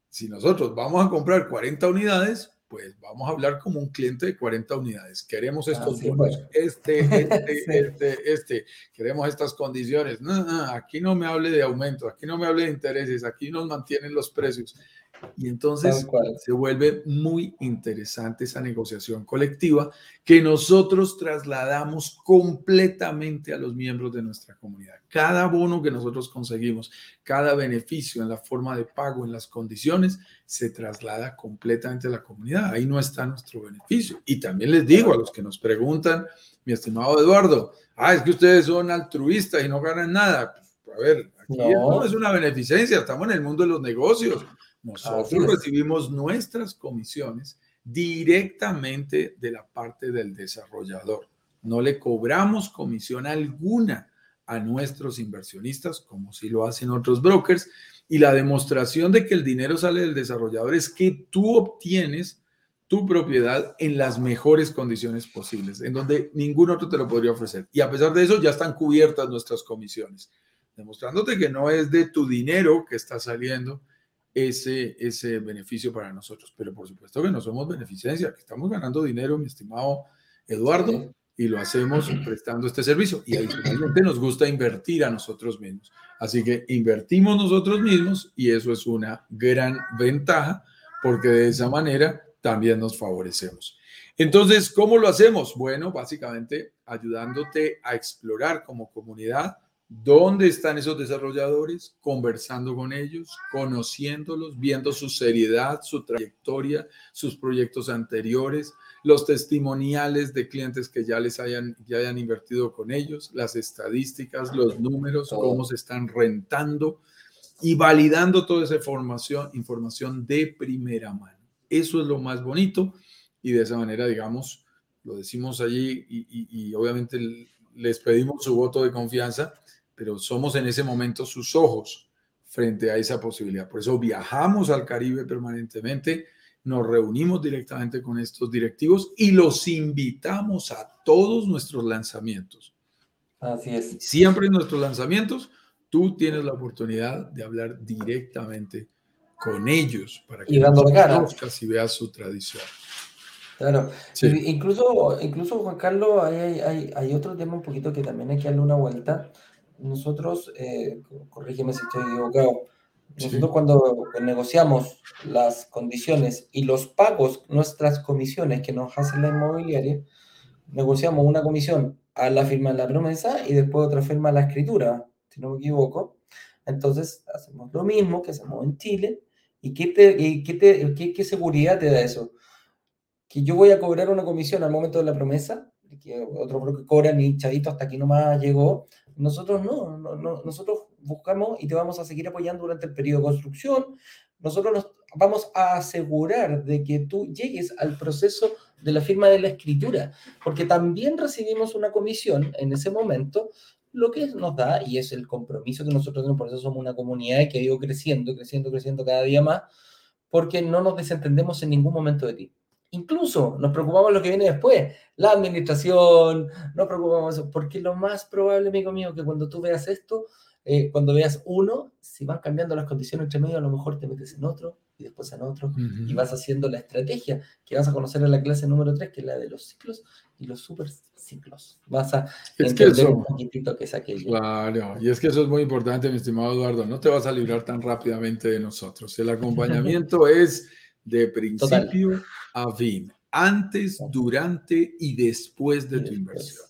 si nosotros vamos a comprar 40 unidades, pues vamos a hablar como un cliente de 40 unidades. Queremos estos bonos, este, *laughs* este, este, este, queremos estas condiciones. No, no, aquí no me hable de aumento, aquí no me hable de intereses, aquí nos mantienen los precios. Y entonces se vuelve muy interesante esa negociación colectiva que nosotros trasladamos completamente a los miembros de nuestra comunidad. Cada bono que nosotros conseguimos, cada beneficio en la forma de pago, en las condiciones, se traslada completamente a la comunidad. Ahí no está nuestro beneficio. Y también les digo a los que nos preguntan, mi estimado Eduardo, ah, es que ustedes son altruistas y no ganan nada. Pues, a ver, aquí no es una beneficencia, estamos en el mundo de los negocios. Nosotros recibimos nuestras comisiones directamente de la parte del desarrollador. No le cobramos comisión alguna a nuestros inversionistas, como si lo hacen otros brokers. Y la demostración de que el dinero sale del desarrollador es que tú obtienes tu propiedad en las mejores condiciones posibles, en donde ningún otro te lo podría ofrecer. Y a pesar de eso, ya están cubiertas nuestras comisiones, demostrándote que no es de tu dinero que está saliendo, ese, ese beneficio para nosotros. Pero por supuesto que no somos beneficencia, que estamos ganando dinero, mi estimado Eduardo, y lo hacemos *clears throat* prestando este servicio. Y adicionalmente nos gusta invertir a nosotros mismos. Así que invertimos nosotros mismos y eso es una gran ventaja porque de esa manera también nos favorecemos. Entonces, ¿cómo lo hacemos? Bueno, básicamente ayudándote a explorar como comunidad dónde están esos desarrolladores, conversando con ellos, conociéndolos, viendo su seriedad, su trayectoria, sus proyectos anteriores, los testimoniales de clientes que ya les hayan, ya hayan invertido con ellos, las estadísticas, los números, cómo se están rentando y validando toda esa información, información de primera mano. Eso es lo más bonito y de esa manera, digamos, lo decimos allí y, y obviamente les pedimos su voto de confianza pero somos en ese momento sus ojos frente a esa posibilidad. Por eso viajamos al Caribe permanentemente, nos reunimos directamente con estos directivos y los invitamos a todos nuestros lanzamientos. Así es. Siempre en nuestros lanzamientos, tú tienes la oportunidad de hablar directamente con ellos para que conozcas y veas su tradición. Claro, incluso, incluso Juan Carlos, hay, hay, hay otro tema un poquito que también hay que darle una vuelta nosotros, eh, corrígeme si estoy equivocado, nosotros cuando negociamos las condiciones y los pagos, nuestras comisiones que nos hace la inmobiliaria, negociamos una comisión a la firma de la promesa y después otra firma a la escritura, si no me equivoco. Entonces, hacemos lo mismo que hacemos en Chile. ¿Y qué, te, qué, te, qué, qué seguridad te da eso? Que yo voy a cobrar una comisión al momento de la promesa, que otro que cobra ni chavito hasta aquí nomás llegó, nosotros no, no, nosotros buscamos y te vamos a seguir apoyando durante el periodo de construcción. Nosotros nos vamos a asegurar de que tú llegues al proceso de la firma de la escritura, porque también recibimos una comisión en ese momento, lo que nos da, y es el compromiso que nosotros tenemos, por eso somos una comunidad que ha ido creciendo, creciendo, creciendo cada día más, porque no nos desentendemos en ningún momento de ti. Incluso nos preocupamos lo que viene después, la administración, nos preocupamos, porque lo más probable, amigo mío, que cuando tú veas esto, eh, cuando veas uno, si van cambiando las condiciones entre medio, a lo mejor te metes en otro y después en otro y vas haciendo la estrategia que vas a conocer en la clase número 3, que es la de los ciclos y los super ciclos. Vas a es que eso, un poquitito que es aquello. Claro, y es que eso es muy importante, mi estimado Eduardo, no te vas a librar tan rápidamente de nosotros. El acompañamiento *laughs* es de principio a fin, antes, durante y después de tu inversión.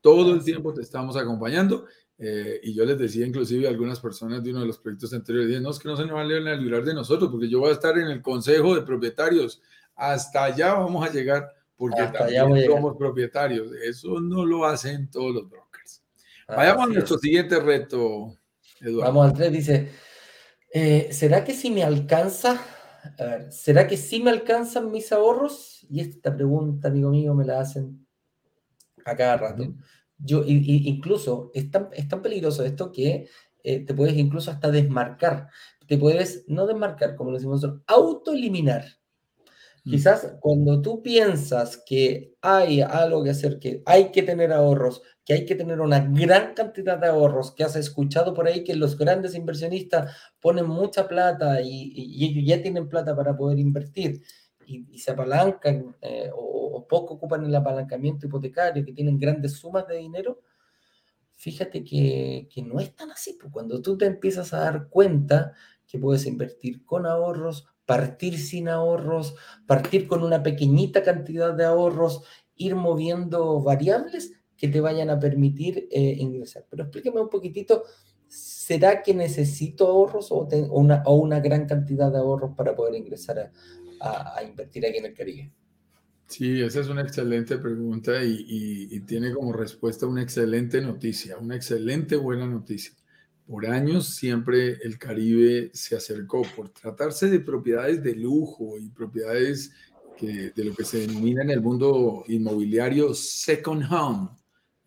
Todo el tiempo te estamos acompañando. Eh, y yo les decía inclusive a algunas personas de uno de los proyectos anteriores, no, es que no se nos van a librar de nosotros, porque yo voy a estar en el consejo de propietarios. Hasta allá vamos a llegar, porque también somos propietarios. Eso no lo hacen todos los brokers. Vayamos a nuestro siguiente reto, Eduardo. Vamos al 3, dice, eh, ¿será que si me alcanza a ver, ¿será que sí me alcanzan mis ahorros? Y esta pregunta, amigo mío, me la hacen a cada rato. Yo, incluso, es tan, es tan, peligroso esto que eh, te puedes incluso hasta desmarcar. Te puedes, no desmarcar, como lo decimos nosotros, autoeliminar. Mm. Quizás cuando tú piensas que hay algo que hacer, que hay que tener ahorros, que hay que tener una gran cantidad de ahorros, que has escuchado por ahí que los grandes inversionistas ponen mucha plata y, ellos ya tienen plata para poder invertir y, se apalancan eh, o, poco ocupan el apalancamiento hipotecario, que tienen grandes sumas de dinero, fíjate que, que no es tan así. Pues cuando tú te empiezas a dar cuenta que puedes invertir con ahorros, partir sin ahorros, partir con una pequeñita cantidad de ahorros, ir moviendo variables, que te vayan a permitir eh, ingresar. Pero explíqueme un poquitito, ¿será que necesito ahorros o, una, o una, gran cantidad de ahorros para poder ingresar a, invertir aquí en el Caribe? Sí, esa es una excelente pregunta y, tiene como respuesta una excelente noticia, una excelente buena noticia. Por años siempre el Caribe se acercó por tratarse de propiedades de lujo y propiedades que, de lo que se denomina en el mundo inmobiliario second home,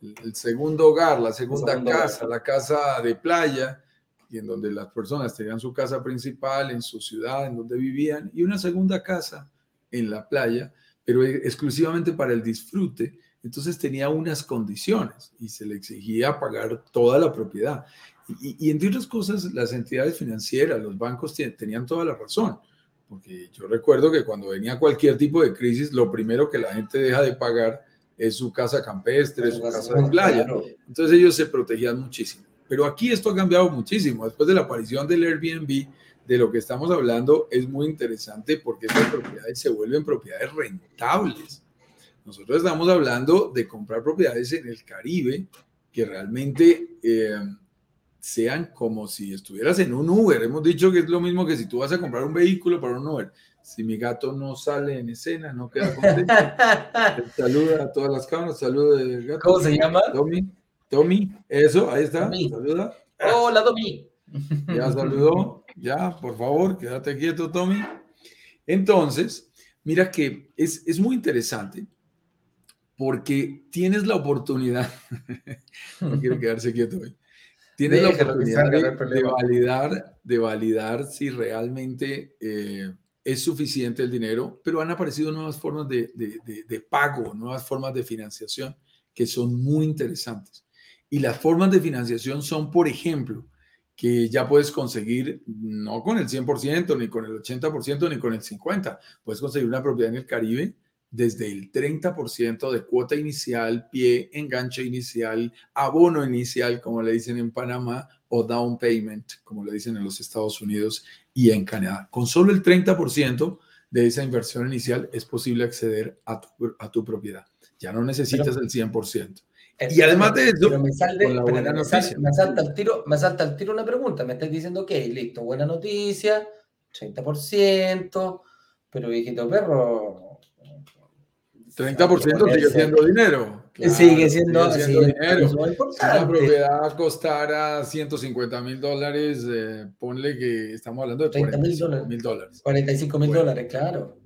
el segundo hogar, la segunda casa, la casa de playa, y en donde las personas tenían su casa principal en su ciudad, en donde vivían, y una segunda casa en la playa, pero e, exclusivamente para el disfrute. Entonces tenía unas condiciones y se le exigía pagar toda la propiedad. Y, entre otras cosas, las entidades financieras, los bancos tenían toda la razón, porque yo recuerdo que cuando venía cualquier tipo de crisis, lo primero que la gente deja de pagar es su casa campestre, su casa de playa. Entonces ellos se protegían muchísimo. Pero aquí esto ha cambiado muchísimo. Después de la aparición del Airbnb, de lo que estamos hablando es muy interesante porque estas propiedades se vuelven propiedades rentables. Nosotros estamos hablando de comprar propiedades en el Caribe que realmente eh, sean como si estuvieras en un Uber. Hemos dicho que es lo mismo que si tú vas a comprar un vehículo para un Uber. Si mi gato no sale en escena, no queda contento. *laughs* saluda a todas las cámaras, saluda del gato. ¿Cómo se llama? Tommy. Tommy, eso, ahí está. Saluda. Hola, Tommy. Ya saludó. Ya, por favor, quédate quieto, Tommy. Entonces, mira que es, es muy interesante porque tienes la oportunidad, *laughs* no quiero quedarse quieto hoy, tienes la oportunidad de, validar, de validar si realmente eh, es suficiente el dinero, pero han aparecido nuevas formas de, de, pago, nuevas formas de financiación que son muy interesantes. Y las formas de financiación son, por ejemplo, que ya puedes conseguir, no con el 100%, ni con el 80%, ni con el 50%, puedes conseguir una propiedad en el Caribe desde el 30% de cuota inicial, pie, enganche inicial, abono inicial, como le dicen en Panamá, o down payment, como le dicen en los Estados Unidos y en Canadá. Con solo el 30% de esa inversión inicial es posible acceder a tu, a tu propiedad. Ya no necesitas el 100%. Y además de eso, me, salta el tiro, me salta el tiro una pregunta. Me estás diciendo, que listo, buena noticia, 30%, pero viejito perro, 30% sigue siendo dinero. sigue siendo, dinero. Si una propiedad costara 150 mil dólares, eh, ponle que estamos hablando de 45 mil dólares. 45 mil dólares, claro.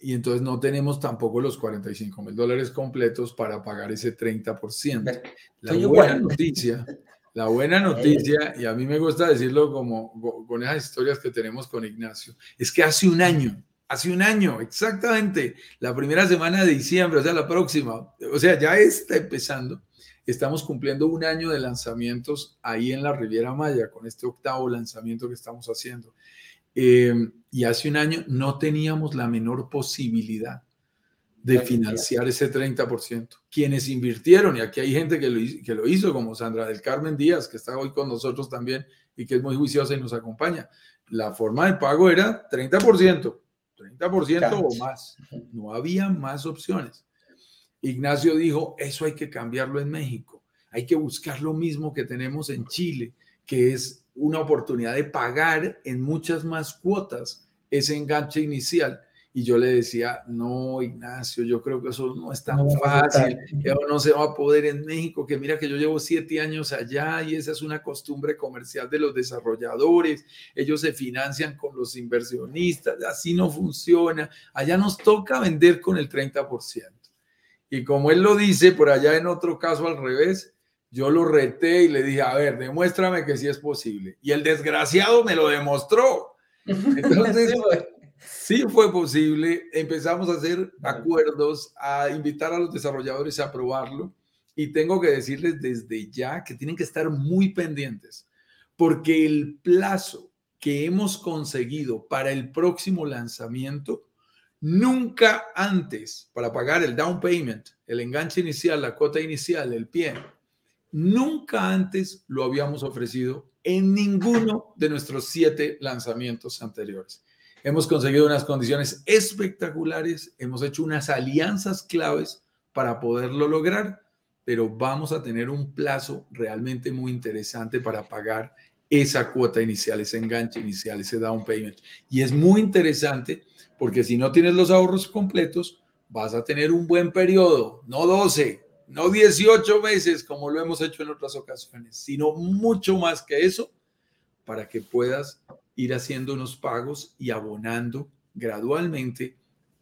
Y entonces no tenemos tampoco los 45 mil dólares completos para pagar ese 30%. La buena noticia, la buena *laughs* noticia, y a mí me gusta decirlo como con esas historias que tenemos con Ignacio, es que hace un año hace un año, exactamente, la primera semana de diciembre, o sea, la próxima, o sea, ya está empezando. Estamos cumpliendo un año de lanzamientos ahí en la Riviera Maya, con este octavo lanzamiento que estamos haciendo. Eh, y hace un año no teníamos la menor posibilidad de financiar ese 30%. Quienes invirtieron, y aquí hay gente que lo, que lo hizo, como Sandra del Carmen Díaz, que está hoy con nosotros también y que es muy juiciosa y nos acompaña. La forma de pago era 30%. 30% o más. No había más opciones. Ignacio dijo, eso hay que cambiarlo en México. Hay que buscar lo mismo que tenemos en Chile, que es una oportunidad de pagar en muchas más cuotas ese enganche inicial y yo le decía, no, Ignacio, yo creo que eso no es tan fácil, que no se va a poder en México, que mira que yo llevo siete años allá y esa es una costumbre comercial de los desarrolladores, ellos se financian con los inversionistas, así no funciona, allá nos toca vender con el 30%. Y como él lo dice, por allá en otro caso al revés, yo lo reté y le dije, a ver, demuéstrame que sí es posible. Y el desgraciado me lo demostró. *laughs* Entonces, Sí fue posible, empezamos a hacer acuerdos, a invitar a los desarrolladores a aprobarlo y tengo que decirles desde ya que tienen que estar muy pendientes porque el plazo que hemos conseguido para el próximo lanzamiento, nunca antes, para pagar el down payment, el enganche inicial, la cuota inicial, el pie, nunca antes lo habíamos ofrecido en ninguno de nuestros siete lanzamientos anteriores. Hemos conseguido unas condiciones espectaculares, hemos hecho unas alianzas claves para poderlo lograr, pero vamos a tener un plazo realmente muy interesante para pagar esa cuota inicial, ese enganche inicial, ese down payment. Y es muy interesante porque si no tienes los ahorros completos, vas a tener un buen periodo, no 12, no 18 meses como lo hemos hecho en otras ocasiones, sino mucho más que eso para que puedas ir haciendo unos pagos y abonando gradualmente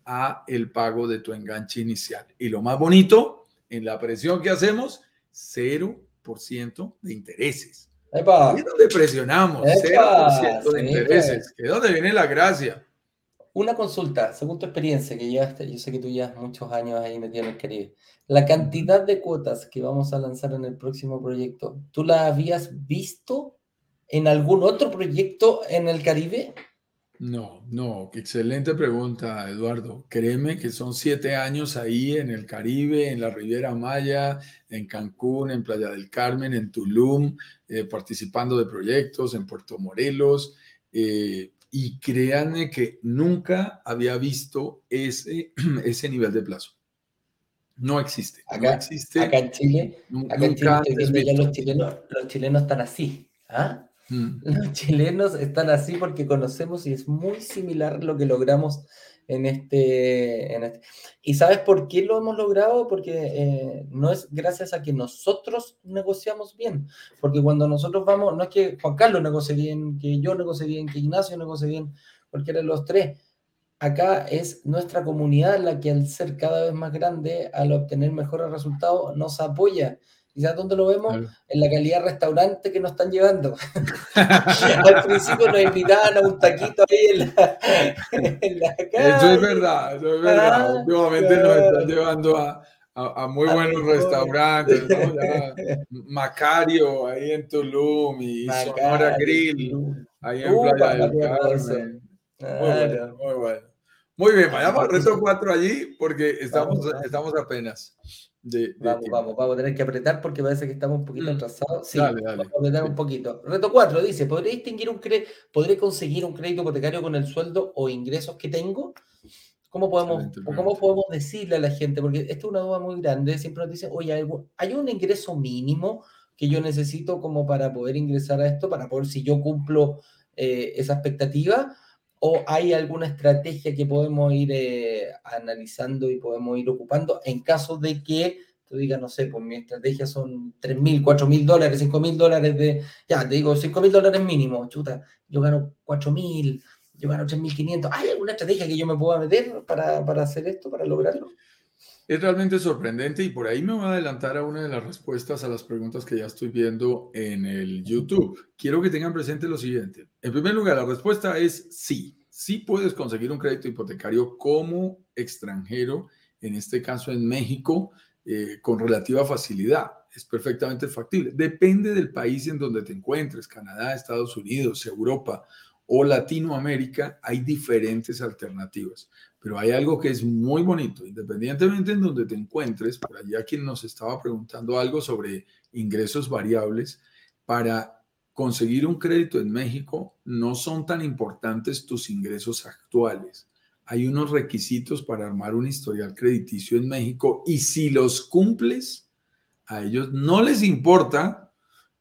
a el pago de tu enganche inicial. Y lo más bonito, en la presión que hacemos, 0% de intereses. Epa. Es donde presionamos, 0% de intereses. ¿De dónde viene la gracia? Una consulta, según tu experiencia, que ya yo sé que tú ya muchos años ahí metido en el Caribe, la cantidad de cuotas que vamos a lanzar en el próximo proyecto, ¿tú la habías visto en algún otro proyecto en el Caribe? No, no, excelente pregunta, Eduardo. Créeme que son siete años ahí en el Caribe, en la Riviera Maya, en Cancún, en Playa del Carmen, en Tulum, eh, participando de proyectos en Puerto Morelos. Eh, y créanme que nunca había visto ese, *clears throat* ese nivel de plazo. No existe. Acá, no existe. Acá en Chile, acá en Chile nunca estoy antes viendo ya visto. los chilenos, los chilenos están así. ¿ah? Mm. Los chilenos están así porque conocemos y es muy similar lo que logramos en este, en este. ¿Y sabes por qué lo hemos logrado? Porque eh, no es gracias a que nosotros negociamos bien. Porque cuando nosotros vamos, no es que Juan Carlos negocie bien, que yo negocie bien, que Ignacio negocie bien, cualquiera de los tres. Acá es nuestra comunidad la que al ser cada vez más grande, al obtener mejores resultados, nos apoya. ¿Y sabes dónde lo vemos? Claro. En la calidad de restaurante que nos están llevando. *laughs* Al principio nos invitaban a un taquito ahí en la, en la calle. Eso es verdad, eso es verdad. Ah, Últimamente nos están llevando a, a- a muy A buenos restaurantes, ¿no? Ya, Macario ahí en Tulum y Sonora Macario, Grill, Tulum. ahí en Upa, Playa del. Carmen. Muy bueno, muy bueno. Muy bien, vayamos reto 4 allí porque estamos, Vamos, estamos apenas de, de Vamos, tiempo. vamos, vamos a tener que apretar porque parece que estamos un poquito Mm. atrasados. Sí, Dale, dale. vamos a apretar Sí. un poquito. Reto 4 dice, ¿podré distinguir un cre ¿podré conseguir un crédito hipotecario con el sueldo o ingresos que tengo? ¿Cómo podemos, o. ¿Cómo podemos decirle a la gente? Porque esta es una duda muy grande. Siempre nos dicen, oye, ¿hay algún- ¿hay un ingreso mínimo que yo necesito como para poder ingresar a esto, para poder, si yo cumplo eh, esa expectativa? ¿O hay alguna estrategia que podemos ir eh, analizando y podemos ir ocupando en caso de que tú digas, no sé, pues mi estrategia son 3 mil, 4 mil dólares, 5 mil dólares de, ya, te digo, 5 mil dólares mínimo, chuta, yo gano 4 mil, yo gano 3 mil 500, ¿hay alguna estrategia que yo me pueda meter para, para hacer esto, para lograrlo? Es realmente sorprendente y por ahí me voy a adelantar a una de las respuestas a las preguntas que ya estoy viendo en el YouTube. Quiero que tengan presente lo siguiente. En primer lugar, la respuesta es sí. Sí puedes conseguir un crédito hipotecario como extranjero, en este caso en México, eh, con relativa facilidad. Es perfectamente factible. Depende del país en donde te encuentres, Canadá, Estados Unidos, Europa o Latinoamérica, hay diferentes alternativas. Pero hay algo que es muy bonito, independientemente en donde te encuentres, por allá quien nos estaba preguntando algo sobre ingresos variables, para conseguir un crédito en México no son tan importantes tus ingresos actuales. Hay unos requisitos para armar un historial crediticio en México y si los cumples, a ellos no les importa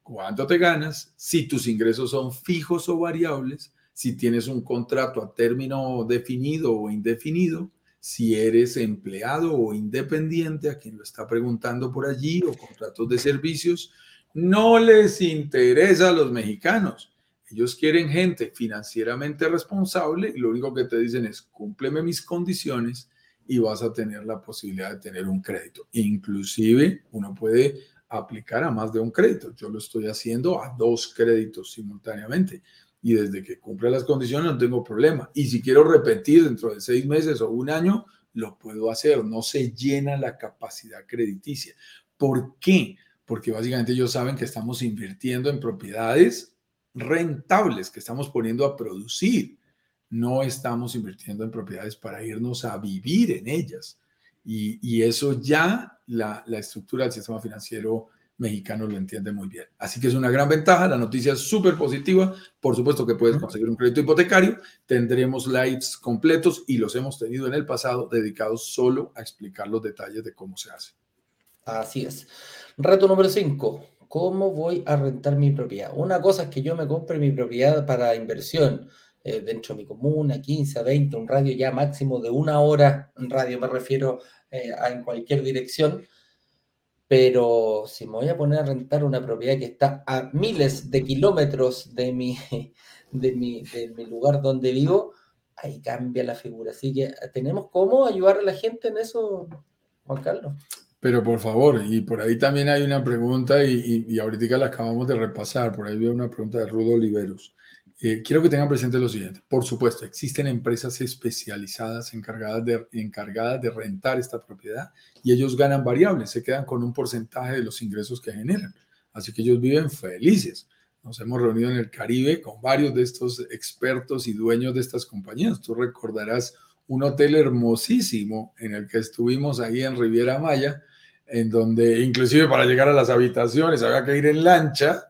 cuánto te ganas, si tus ingresos son fijos o variables, si tienes un contrato a término definido o indefinido, si eres empleado o independiente, a quien lo está preguntando por allí, o contratos de servicios, no les interesa a los mexicanos. Ellos quieren gente financieramente responsable y lo único que te dicen es cúmpleme mis condiciones y vas a tener la posibilidad de tener un crédito. Inclusive uno puede aplicar a más de un crédito. Yo lo estoy haciendo a dos créditos simultáneamente y desde que cumple las condiciones no tengo problema. Y si quiero repetir dentro de seis meses o un año, lo puedo hacer. No se llena la capacidad crediticia. ¿Por qué? Porque básicamente ellos saben que estamos invirtiendo en propiedades rentables, que estamos poniendo a producir. No estamos invirtiendo en propiedades para irnos a vivir en ellas. Y, y eso ya la, la estructura del sistema financiero mexicano lo entiende muy bien. Así que es una gran ventaja, la noticia es súper positiva. Por supuesto que puedes conseguir un crédito hipotecario, tendremos lives completos y los hemos tenido en el pasado dedicados solo a explicar los detalles de cómo se hace. Así es. Reto número 5. ¿Cómo voy a rentar mi propiedad? Una cosa es que yo me compre mi propiedad para inversión eh, dentro de mi comuna, 15, 20, un radio ya máximo de una hora, en radio me refiero eh, a en cualquier dirección. Pero si me voy a poner a rentar una propiedad que está a miles de kilómetros de mi, *laughs* de mi, de mi lugar donde vivo, ahí cambia la figura. Así que tenemos cómo ayudar a la gente en eso, Juan Carlos. Pero por favor, y por ahí también hay una pregunta, y, y, y ahorita la acabamos de repasar, por ahí veo una pregunta de Rudo Oliveros. Eh, quiero que tengan presente lo siguiente. Por supuesto, existen empresas especializadas encargadas de, encargadas de rentar esta propiedad y ellos ganan variables, se quedan con un porcentaje de los ingresos que generan. Así que ellos viven felices. Nos hemos reunido en el Caribe con varios de estos expertos y dueños de estas compañías. Tú recordarás un hotel hermosísimo en el que estuvimos ahí en Riviera Maya, en donde inclusive para llegar a las habitaciones había que ir en lancha.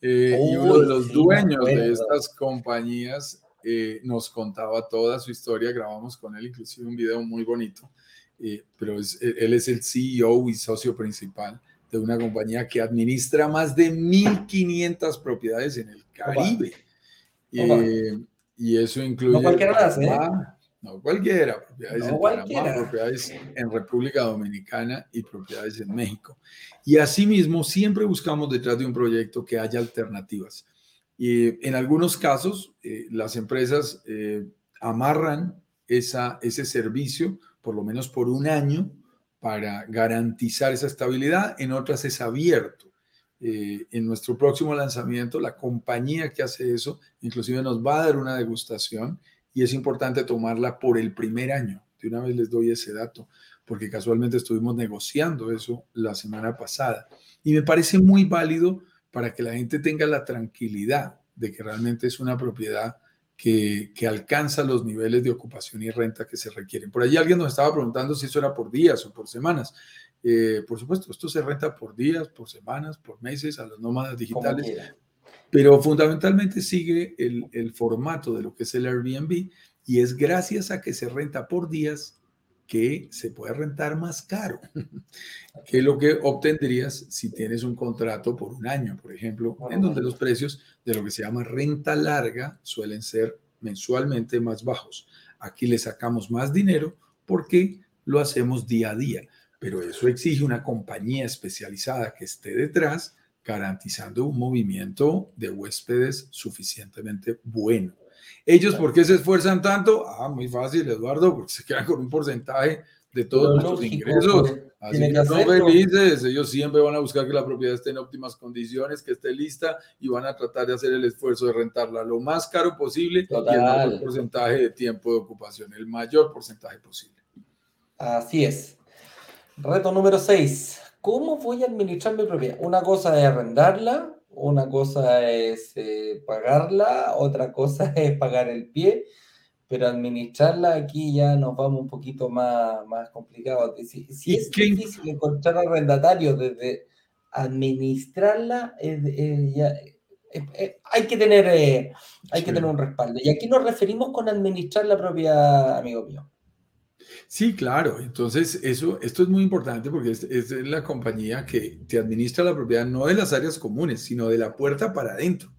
Eh, Uy, y uno de los sí, dueños de estas compañías eh, nos contaba toda su historia, grabamos con él inclusive un video muy bonito. eh, pero él es el CEO y socio principal de una compañía que administra más de 1.500 propiedades en el Caribe. Eh, y eso incluye... No cualquiera No cualquiera, propiedades en Panamá, propiedades en República Dominicana y propiedades en México. Y asimismo, siempre buscamos detrás de un proyecto que haya alternativas. Y en algunos casos, eh, las empresas eh, amarran esa, ese servicio, por lo menos por un año, para garantizar esa estabilidad. En otras es abierto. Eh, en nuestro próximo lanzamiento, la compañía que hace eso, inclusive nos va a dar una degustación y es importante tomarla por el primer año. De una vez les doy ese dato, porque casualmente estuvimos negociando eso la semana pasada. Y me parece muy válido para que la gente tenga la tranquilidad de que realmente es una propiedad que, que, alcanza los niveles de ocupación y renta que se requieren. Por ahí alguien nos estaba preguntando si eso era por días o por semanas. Eh, por supuesto, esto se renta por días, por semanas, por meses a los nómadas digitales, pero fundamentalmente sigue el, el formato de lo que es el Airbnb y es gracias a que se renta por días que se puede rentar más caro *laughs* que lo que obtendrías si tienes un contrato por un año, por ejemplo, en donde los precios de lo que se llama renta larga suelen ser mensualmente más bajos. Aquí le sacamos más dinero porque lo hacemos día a día, pero eso exige una compañía especializada que esté detrás garantizando un movimiento de huéspedes suficientemente bueno. ¿Ellos por qué se esfuerzan tanto? Ah, muy fácil, Eduardo, porque se quedan con un porcentaje de todos nuestros ingresos. Así que no felices, ellos siempre van a buscar que la propiedad esté en óptimas condiciones, que esté lista y van a tratar de hacer el esfuerzo de rentarla lo más caro posible y el mayor porcentaje de tiempo de ocupación, el mayor porcentaje posible. Así es. Reto número 6. ¿Cómo voy a administrar mi propiedad? Una cosa es arrendarla, una cosa es eh, pagarla, otra cosa *laughs* es pagar el pie, pero administrarla aquí ya nos vamos un poquito más, más complicados. Si, es difícil encontrar arrendatarios desde administrarla, hay que tener eh, hay que tener un respaldo. Y aquí nos referimos con administrar la propiedad, amigo mío. Sí, claro. Entonces, eso, esto es muy importante porque es, la compañía que te administra la propiedad no de las áreas comunes, sino de la puerta para adentro.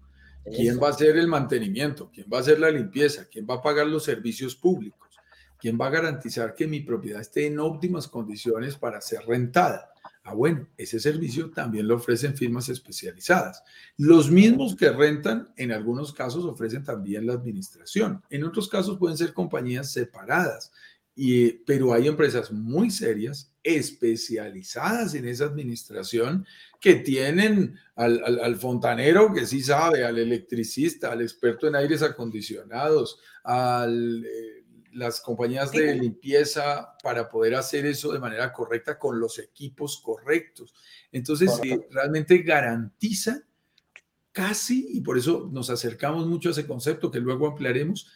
¿Quién va a hacer el mantenimiento? ¿Quién va a hacer la limpieza? ¿Quién va a pagar los servicios públicos? ¿Quién va a garantizar que mi propiedad esté en óptimas condiciones para ser rentada? Ah, bueno, ese servicio también lo ofrecen firmas especializadas. Los mismos que rentan, en algunos casos ofrecen también la administración. En otros casos pueden ser compañías separadas pero hay empresas muy serias, especializadas en esa administración, que tienen al, fontanero que sí sabe, al electricista, al experto en aires acondicionados, a eh, las compañías de limpieza para poder hacer eso de manera correcta con los equipos correctos. Entonces, eh, realmente garantiza casi, y por eso nos acercamos mucho a ese concepto que luego ampliaremos,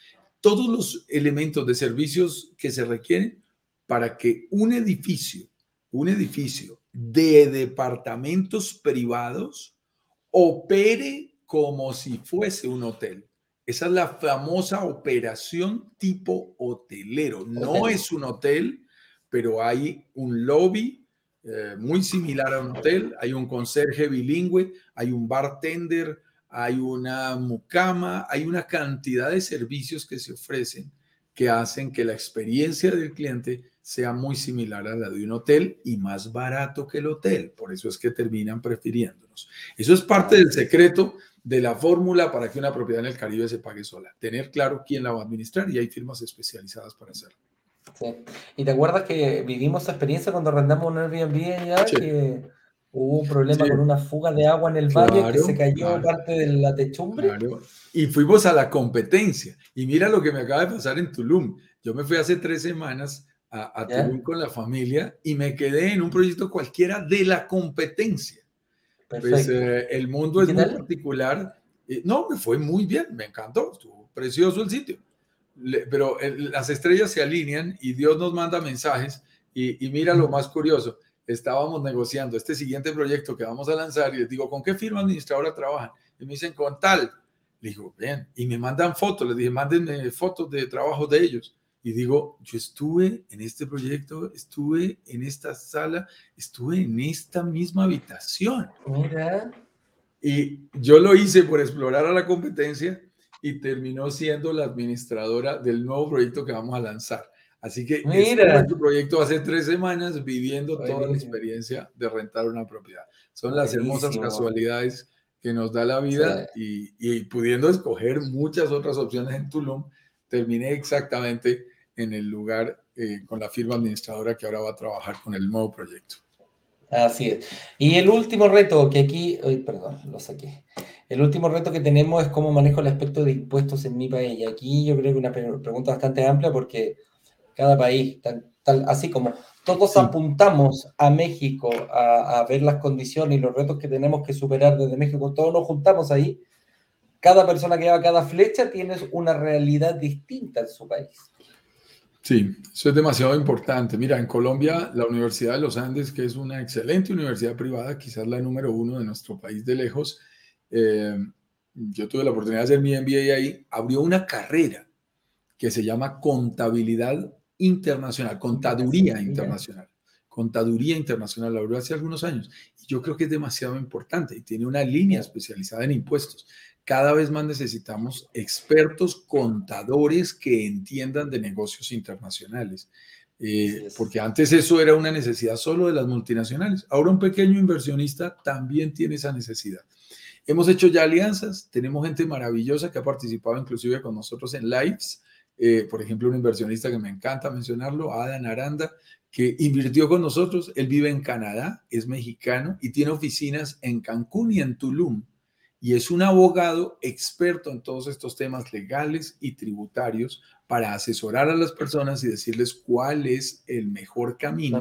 todos los elementos de servicios que se requieren para que un edificio, un edificio de departamentos privados opere como si fuese un hotel. Esa es la famosa operación tipo hotelero. No es un hotel, pero hay un lobby eh, muy similar a un hotel, hay un conserje bilingüe, hay un bartender, hay una mucama, hay una cantidad de servicios que se ofrecen que hacen que la experiencia del cliente sea muy similar a la de un hotel y más barato que el hotel. Por eso es que terminan prefiriéndonos. Eso es parte del secreto de la fórmula para que una propiedad en el Caribe se pague sola. Tener claro quién la va a administrar y hay firmas especializadas para hacerlo. Sí. ¿Y te acuerdas que vivimos esa experiencia cuando arrendamos un Airbnb ya? Que Hubo un problema con una fuga de agua en el valle que se cayó parte de la techumbre. Y fuimos a la competencia. Y mira lo que me acaba de pasar en Tulum. Yo me fui hace tres semanas a, Tulum con la familia y me quedé en un proyecto cualquiera de la competencia. Pues eh, el mundo es muy particular. no, me fue muy bien, me encantó, estuvo precioso el sitio. pero las estrellas se alinean y Dios nos manda mensajes. Y, y mira lo más curioso, estábamos negociando este siguiente proyecto que vamos a lanzar y les digo, ¿con qué firma administradora trabajan? Y me dicen, con tal. Le digo, bien, y me mandan fotos, les dije, mándenme fotos de trabajo de ellos. y digo, yo estuve en este proyecto, estuve en esta sala, estuve en esta misma habitación. Mira. Y yo lo hice por explorar a la competencia y terminó siendo la administradora del nuevo proyecto que vamos a lanzar. Así que Mira. tu proyecto hace tres semanas viviendo toda la experiencia de rentar una propiedad. Son las hermosas casualidades que nos da la vida y, y, pudiendo escoger muchas otras opciones en Tulum, terminé exactamente en el lugar eh, con la firma administradora que ahora va a trabajar con el nuevo proyecto. Así es. Y el último reto que aquí, perdón, lo saqué. El último reto que tenemos es cómo manejo el aspecto de impuestos en mi país. Y aquí yo creo que una pregunta bastante amplia porque cada país, tal, así como todos apuntamos a México a, a, ver las condiciones y los retos que tenemos que superar desde México, todos nos juntamos ahí. Cada persona que lleva cada flecha tiene una realidad distinta en su país. Sí, eso es demasiado importante. Mira, en Colombia, la Universidad de los Andes, que es una excelente universidad privada, quizás la número uno de nuestro país de lejos, eh, yo tuve la oportunidad de hacer mi MBA ahí, abrió una carrera que se llama Contabilidad Internacional, Contaduría Internacional. Contaduría Internacional, la abrió hace algunos años. Y yo creo que es demasiado importante y tiene una línea especializada en impuestos cada vez más necesitamos expertos contadores que entiendan de negocios internacionales. Eh, porque antes eso era una necesidad solo de las multinacionales. Ahora un pequeño inversionista también tiene esa necesidad. Hemos hecho ya alianzas, tenemos gente maravillosa que ha participado inclusive con nosotros en lives. Eh, por ejemplo, un inversionista que me encanta mencionarlo, Adam Aranda, que invirtió con nosotros. Él vive en Canadá, es mexicano y tiene oficinas en Cancún y en Tulum y es un abogado experto en todos estos temas legales y tributarios para asesorar a las personas y decirles cuál es el mejor camino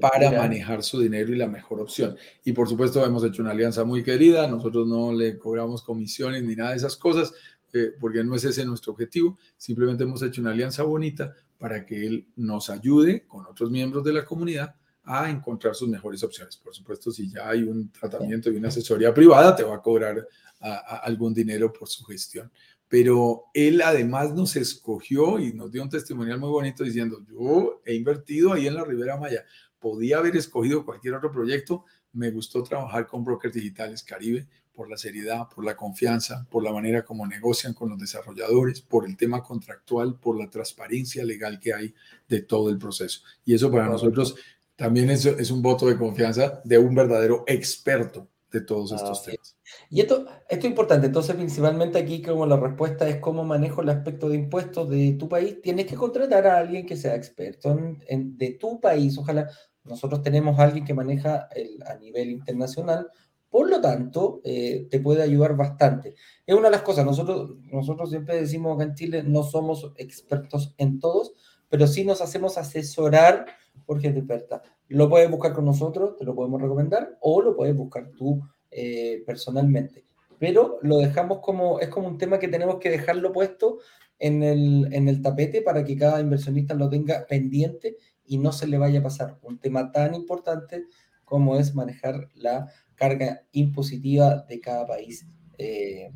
para manejar su dinero y la mejor opción. Y por supuesto hemos hecho una alianza muy querida, nosotros no le cobramos comisiones ni nada de esas cosas, eh, porque no es ese nuestro objetivo, simplemente hemos hecho una alianza bonita para que él nos ayude con otros miembros de la comunidad a encontrar sus mejores opciones. Por supuesto, si ya hay un tratamiento y una asesoría privada, te va a cobrar algún dinero por su gestión. Pero él además nos escogió y nos dio un testimonial muy bonito diciendo, yo he invertido ahí en la Ribera Maya, podía haber escogido cualquier otro proyecto, me gustó trabajar con Brokers Digitales Caribe por la seriedad, por la confianza, por la manera como negocian con los desarrolladores, por el tema contractual, por la transparencia legal que hay de todo el proceso. Y eso para nosotros también es, es un voto de confianza de un verdadero experto de todos estos temas. Y esto, esto es importante, entonces principalmente aquí como la respuesta es cómo manejo el aspecto de impuestos de tu país, tienes que contratar a alguien que sea experto en, de tu país, ojalá nosotros tenemos a alguien que maneja el, a nivel internacional, por lo tanto, eh, te puede ayudar bastante. Es una de las cosas, nosotros, nosotros siempre decimos que en Chile no somos expertos en todos, pero sí nos hacemos asesorar por gente experta. Lo puedes buscar con nosotros, te lo podemos recomendar, o lo puedes buscar tú eh, personalmente. Pero lo dejamos como, es como un tema que tenemos que dejarlo puesto en el, en el tapete para que cada inversionista lo tenga pendiente y no se le vaya a pasar un tema tan importante como es manejar la carga impositiva de cada país. Eh,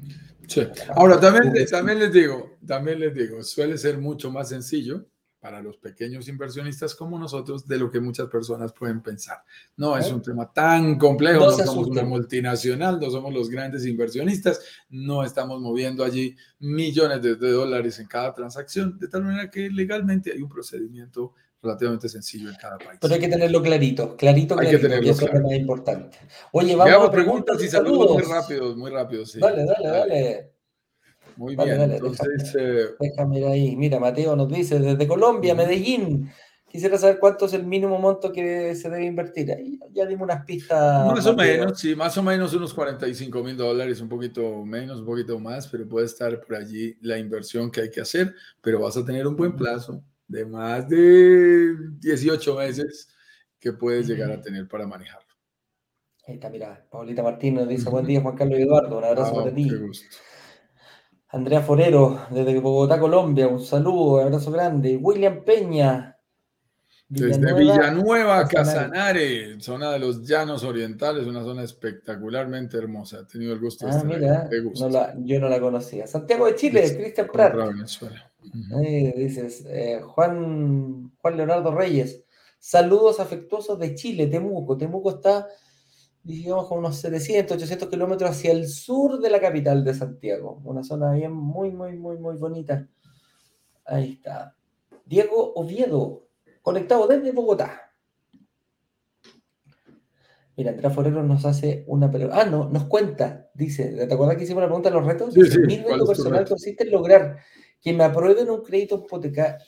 Ahora, también, también les digo, también les digo, suele ser mucho más sencillo para los pequeños inversionistas como nosotros de lo que muchas personas pueden pensar. No es un tema tan complejo, no, somos una multinacional, no somos los grandes inversionistas, no estamos moviendo allí millones de, dólares en cada transacción, de tal manera que legalmente hay un procedimiento relativamente sencillo en cada país. Pero hay que tenerlo clarito, clarito, clarito. Hay que tenerlo eso es lo más importante. Oye, vamos a preguntas y saludos. muy rápidos, muy rápidos. Sí. Dale, dale, dale. Muy bien, entonces... Déjame, eh, ahí. Mira, Mateo nos dice, desde Colombia, Medellín, quisiera saber cuánto es el mínimo monto que se debe invertir. Ahí ya dimos unas pistas. Más o menos, sí, más o menos unos 45 mil dólares, un poquito menos, un poquito más, pero puede estar por allí la inversión que hay que hacer, pero vas a tener un buen plazo de más de 18 meses que puedes llegar a tener para manejarlo. Ahí está, mira, Paulita Martínez dice, buen día Juan Carlos Eduardo, un abrazo ah, para ti. Gusto. Andrea Forero, desde Bogotá, Colombia, un saludo, un abrazo grande. William Peña. desde Villanueva, Casanare, zona de los Llanos Orientales, una zona espectacularmente hermosa. He tenido el gusto de ah, estar mira, yo no la conocía. Santiago de Chile, Cristian Prat. Dices, eh, Juan, Juan Leonardo Reyes, saludos afectuosos de Chile, Temuco. Temuco está, digamos, con unos 700, 800 kilómetros hacia el sur de la capital de Santiago. Una zona bien muy, muy, muy, muy bonita. Ahí está. Diego Oviedo, conectado desde Bogotá. Mira, Andrea Forero nos hace una pregunta. Ah, no, nos cuenta, dice, ¿te acuerdas que hicimos la pregunta de los retos? Sí, sí. Mi reto personal consiste en lograr que me aprueben un crédito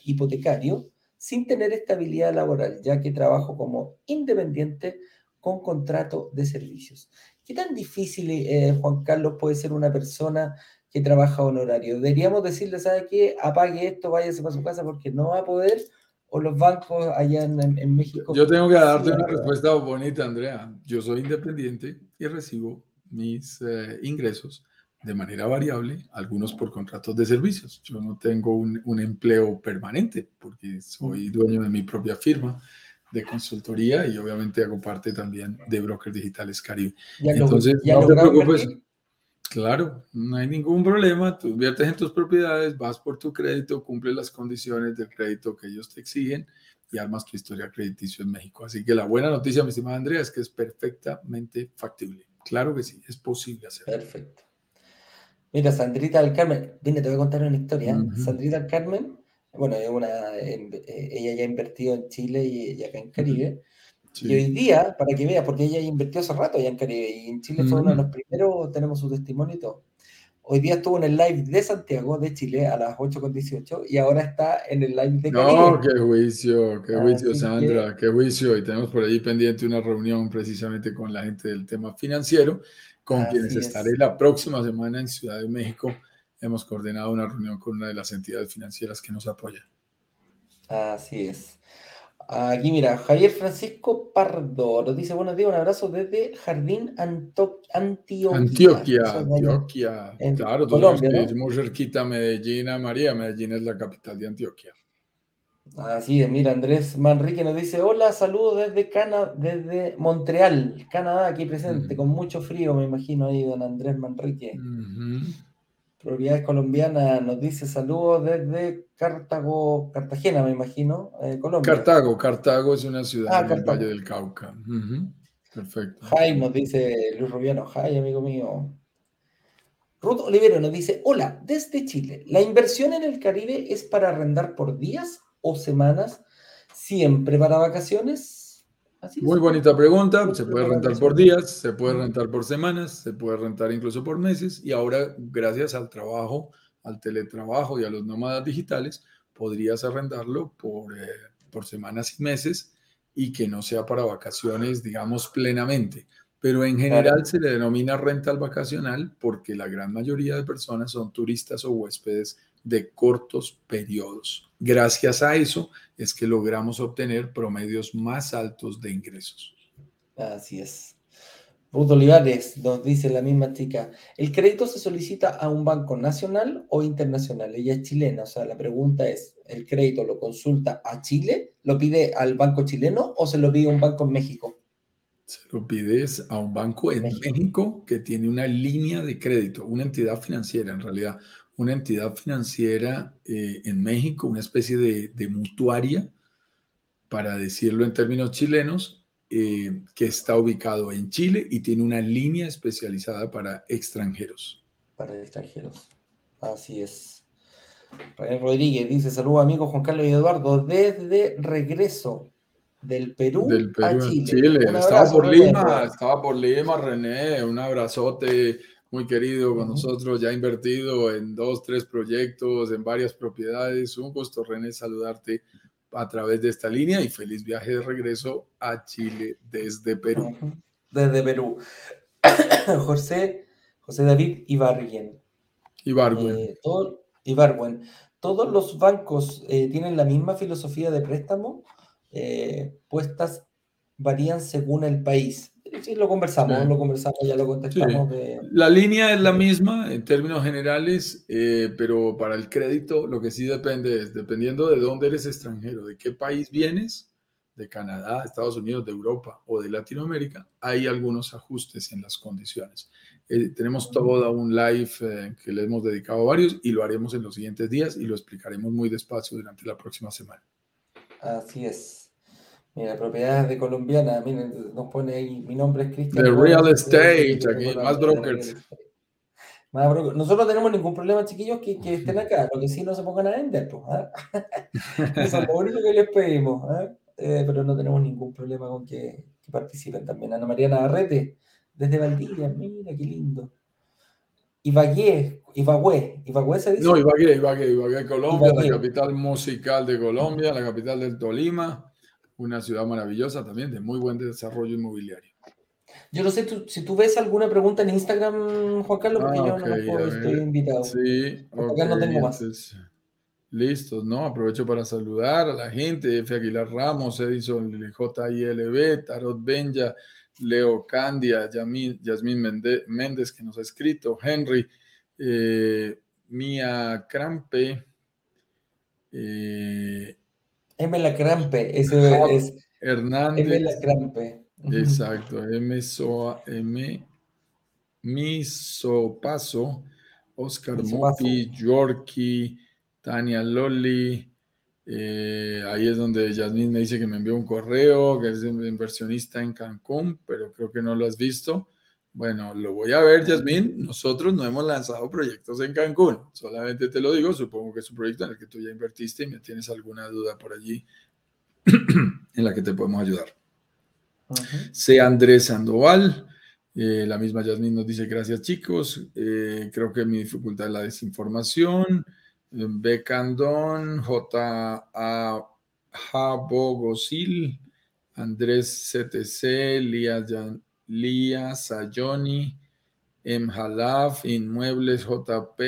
hipotecario sin tener estabilidad laboral, ya que trabajo como independiente con contrato de servicios. ¿Qué tan difícil, eh, Juan Carlos, puede ser una persona que trabaja honorario? Deberíamos decirle, ¿sabe qué? Apague esto, váyase para su casa porque no va a poder o los bancos allá en, México? Yo tengo que darte una respuesta bonita, Andrea. Yo soy independiente y recibo mis eh, ingresos de manera variable, algunos por contratos de servicios. Yo no tengo un, un, empleo permanente porque soy dueño de mi propia firma de consultoría y obviamente hago parte también de Brokers Digitales Caribe. Entonces, no te preocupes. Claro, no hay ningún problema. Tú inviertes en tus propiedades, vas por tu crédito, cumples las condiciones del crédito que ellos te exigen y armas tu historia crediticio en México. Así que la buena noticia, mi estimada Andrea, es que es perfectamente factible. Claro que sí, es posible hacerlo. Perfecto. Mira, Sandrita del Carmen, vine, te voy a contar una historia. Sandrita del Carmen, bueno, una, em, eh, ella ya ha invertido en Chile y, acá en Caribe. Y hoy día, para que veas, porque ella invirtió hace rato allá en Caribe y en Chile fue uno de los primeros, tenemos su testimonio y todo. Hoy día estuvo en el live de Santiago, de Chile, a las 8.18 y ahora está en el live de Caribe. No, qué juicio, qué juicio, Sandra, qué juicio. Y tenemos por ahí pendiente una reunión precisamente con la gente del tema financiero, con quienes estaré la próxima semana en Ciudad de México. Hemos coordinado una reunión con una de las entidades financieras que nos apoyan. Así es. Aquí mira, Javier Francisco Pardo nos dice buenos días, un abrazo desde Jardín Antioquia. Antioquia, Antioquia. claro, Colombia, sabes que muy cerquita Medellín a María, Medellín es la capital de Antioquia. Así es, mira, Andrés Manrique nos dice, hola, saludos desde Cana, desde Montreal, Canadá, aquí presente, con mucho frío, me imagino ahí, don Andrés Manrique. Propiedades colombianas nos dice saludos desde Cartago, Cartagena, me imagino, eh, Colombia. Cartago, Cartago es una ciudad ah, del Valle del Cauca. Perfecto. Jai nos dice Luis Rubiano, Jai, amigo mío. Ruth Olivero nos dice, hola, desde Chile, ¿la inversión en el Caribe es para arrendar por días o semanas? ¿Siempre para vacaciones? Muy bonita pregunta. Se puede rentar por días, se puede rentar por semanas, se puede rentar incluso por meses. Y ahora, gracias al trabajo, al teletrabajo y a los nómadas digitales, podrías arrendarlo por, eh, por semanas y meses y que no sea para vacaciones, digamos, plenamente. Pero en general se le denomina rental vacacional porque la gran mayoría de personas son turistas o huéspedes de cortos periodos. Gracias a eso es que logramos obtener promedios más altos de ingresos. Así es. Ruth Olivares nos dice la misma chica, ¿el crédito se solicita a un banco nacional o internacional? Ella es chilena, o sea, la pregunta es, ¿el crédito lo consulta a Chile? ¿Lo pide al banco chileno o se lo pide a un banco en México? Se lo pides a un banco en México que tiene una línea de crédito, una entidad financiera en realidad, una entidad financiera eh, en México, una especie de, mutuaria, para decirlo en términos chilenos, eh, que está ubicado en Chile y tiene una línea especializada para extranjeros. Para extranjeros, así es. Rafael Rodríguez dice, saludos amigos Juan Carlos y Eduardo, desde regreso del Perú, a Chile. Estaba por Lima, estaba por Lima, René, un abrazote muy querido con nosotros, ya invertido en dos, tres proyectos, en varias propiedades. Un gusto, René, saludarte a través de esta línea y feliz viaje de regreso a Chile desde Perú. Desde Perú. *coughs* José, José David Ibargüen. Ibargüen. Eh, todo, Ibargüen. ¿Todos los bancos eh, tienen la misma filosofía de préstamo? Eh, puestas varían según el país. Sí, lo conversamos, lo conversamos, ya lo contestamos. La línea es la misma en términos generales, eh, pero para el crédito lo que sí depende es, dependiendo de dónde eres extranjero, de qué país vienes, de Canadá, Estados Unidos, de Europa o de Latinoamérica, hay algunos ajustes en las condiciones. Eh, tenemos todo un live eh, que le hemos dedicado a varios y lo haremos en los siguientes días y lo explicaremos muy despacio durante la próxima semana. Así es. Mira, propiedades de colombiana, miren, nos pone ahí, mi nombre es Cristian. The real estate, aquí, más brokers. Nosotros no tenemos ningún problema, chiquillos, que, que, estén acá, lo que sí no se pongan a vender, pues. ¿ah? *laughs* Eso es lo único que les pedimos, ¿ah? eh, pero no tenemos ningún problema con que, que, participen también. Ana María Navarrete, desde Valdivia, mira qué lindo. Ibagué, Ibagué, Ibagué se dice. No, Ibagué, Ibagué, Ibagué, Colombia, la capital musical de Colombia, la capital del Tolima, una ciudad maravillosa también, de muy buen desarrollo inmobiliario. Yo no sé si tú ves alguna pregunta en Instagram, Juan Carlos, porque ah, yo no puedo, estoy invitado. Sí, okay, no tengo más. Listos, ¿no? Aprovecho para saludar a la gente, F. Aguilar Ramos, Edison JILB, Tarot Benja, Leo Candia, Yasmín Méndez, que nos ha escrito, Henry, eh, Mía Crampe. Eh, M. La Crampe, ese es. Hernández. M. La Crampe. Exacto, M. So, M. Misopaso, Oscar Muti, Yorkie, Tania Loli. Eh, ahí es donde Yasmin me dice que me envió un correo, que es inversionista en Cancún, pero creo que no lo has visto. Bueno, lo voy a ver, Yasmin. Nosotros no hemos lanzado proyectos en Cancún. Solamente te lo digo, supongo que es un proyecto en el que tú ya invertiste y me tienes alguna duda por allí *clears throat* en la que te podemos ayudar. C. Andrés Sandoval. Eh, la misma Yasmin nos dice gracias chicos. Eh, creo que mi dificultad es la desinformación. B. Candón, J. A. Jabogosil, Andrés CTC, Lía, Lía Sayoni, M. Jalaf, Inmuebles JP,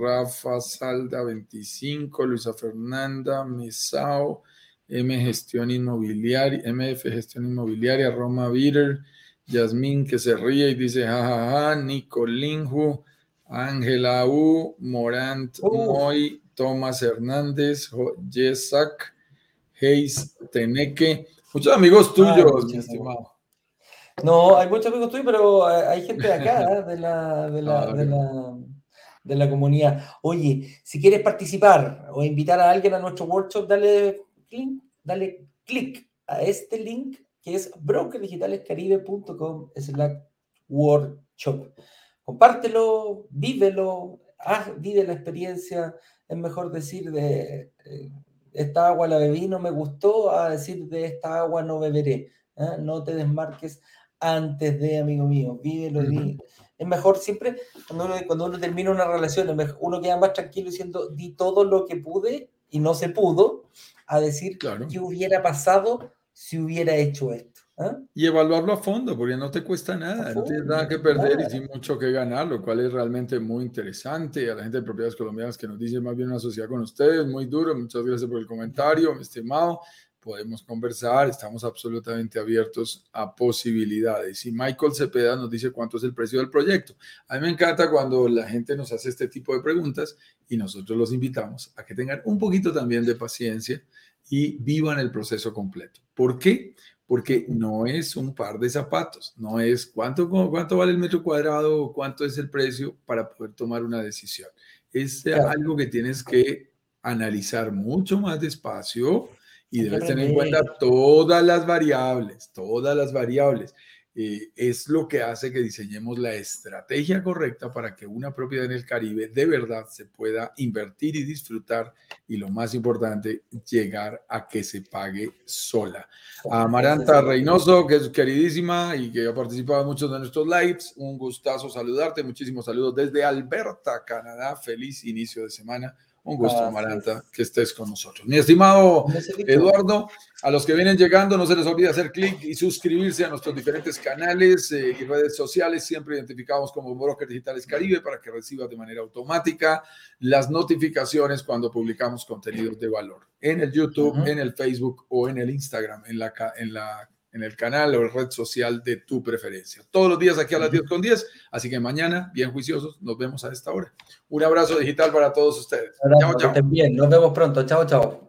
Rafa Salda 25, Luisa Fernanda, Mesao, M Gestión Inmobiliaria, MF Gestión Inmobiliaria, Roma Bitter, Yasmín que se ríe y dice jajaja, Nico Linju, Ángela U, Morant Moy, Tomás Hernández, Yesak, Hayes Teneque, muchos amigos tuyos, mi estimado. No, hay muchos amigos tuyos, pero hay gente de acá, ¿eh? *laughs* de la, de la, de la, de la comunidad. Oye, si quieres participar o invitar a alguien a nuestro workshop, dale clic, dale clic a este link que es brokerdigitalescaribe.com slash workshop. Compártelo, vívelo, haz, vive la experiencia. Es mejor decir de eh, esta agua la bebí, no me gustó, a decir de esta agua no beberé. ¿eh? No te desmarques antes de, amigo mío, vívelo. Es mejor siempre, cuando uno, cuando uno termina una relación, uno queda más tranquilo diciendo, di todo lo que pude y no se pudo, a decir qué hubiera pasado si hubiera hecho esto. ¿ah? Y evaluarlo a fondo, porque no te cuesta nada, no tienes nada que perder y sí mucho que ganar, lo cual es realmente muy interesante. A la gente de propiedades colombianas que nos dice más bien una sociedad con ustedes, muy duro. Muchas gracias por el comentario, mi estimado. Podemos conversar, estamos absolutamente abiertos a posibilidades. Y Michael Cepeda nos dice cuánto es el precio del proyecto. A mí me encanta cuando la gente nos hace este tipo de preguntas y nosotros los invitamos a que tengan un poquito también de paciencia y vivan el proceso completo. ¿Por qué? Porque no es un par de zapatos, no es cuánto, cuánto vale el metro cuadrado o cuánto es el precio para poder tomar una decisión. Es algo que tienes que analizar mucho más despacio y debes tener en cuenta todas las variables, todas las variables. Eh, es lo que hace que diseñemos la estrategia correcta para que una propiedad en el Caribe de verdad se pueda invertir y disfrutar y lo más importante, llegar a que se pague sola. A Maranta Reynoso, que es queridísima y que ha participado en muchos de nuestros lives, un gustazo saludarte, muchísimos saludos desde Alberta, Canadá, feliz inicio de semana un gusto, Amaranta, que estés con nosotros. Mi estimado Eduardo, a los que vienen llegando, no se les olvide hacer clic y suscribirse a nuestros diferentes canales eh, y redes sociales, siempre identificados como Broker Digitales Caribe, para que recibas de manera automática las notificaciones cuando publicamos contenidos de valor en el YouTube, en el Facebook o en el Instagram, en la, en la en el canal o red social de tu preferencia. Todos los días aquí a las 10 con 10, así que mañana, bien juiciosos, nos vemos a esta hora. Un abrazo digital para todos ustedes. chao, chao. Bien, nos vemos pronto. Chao, chao.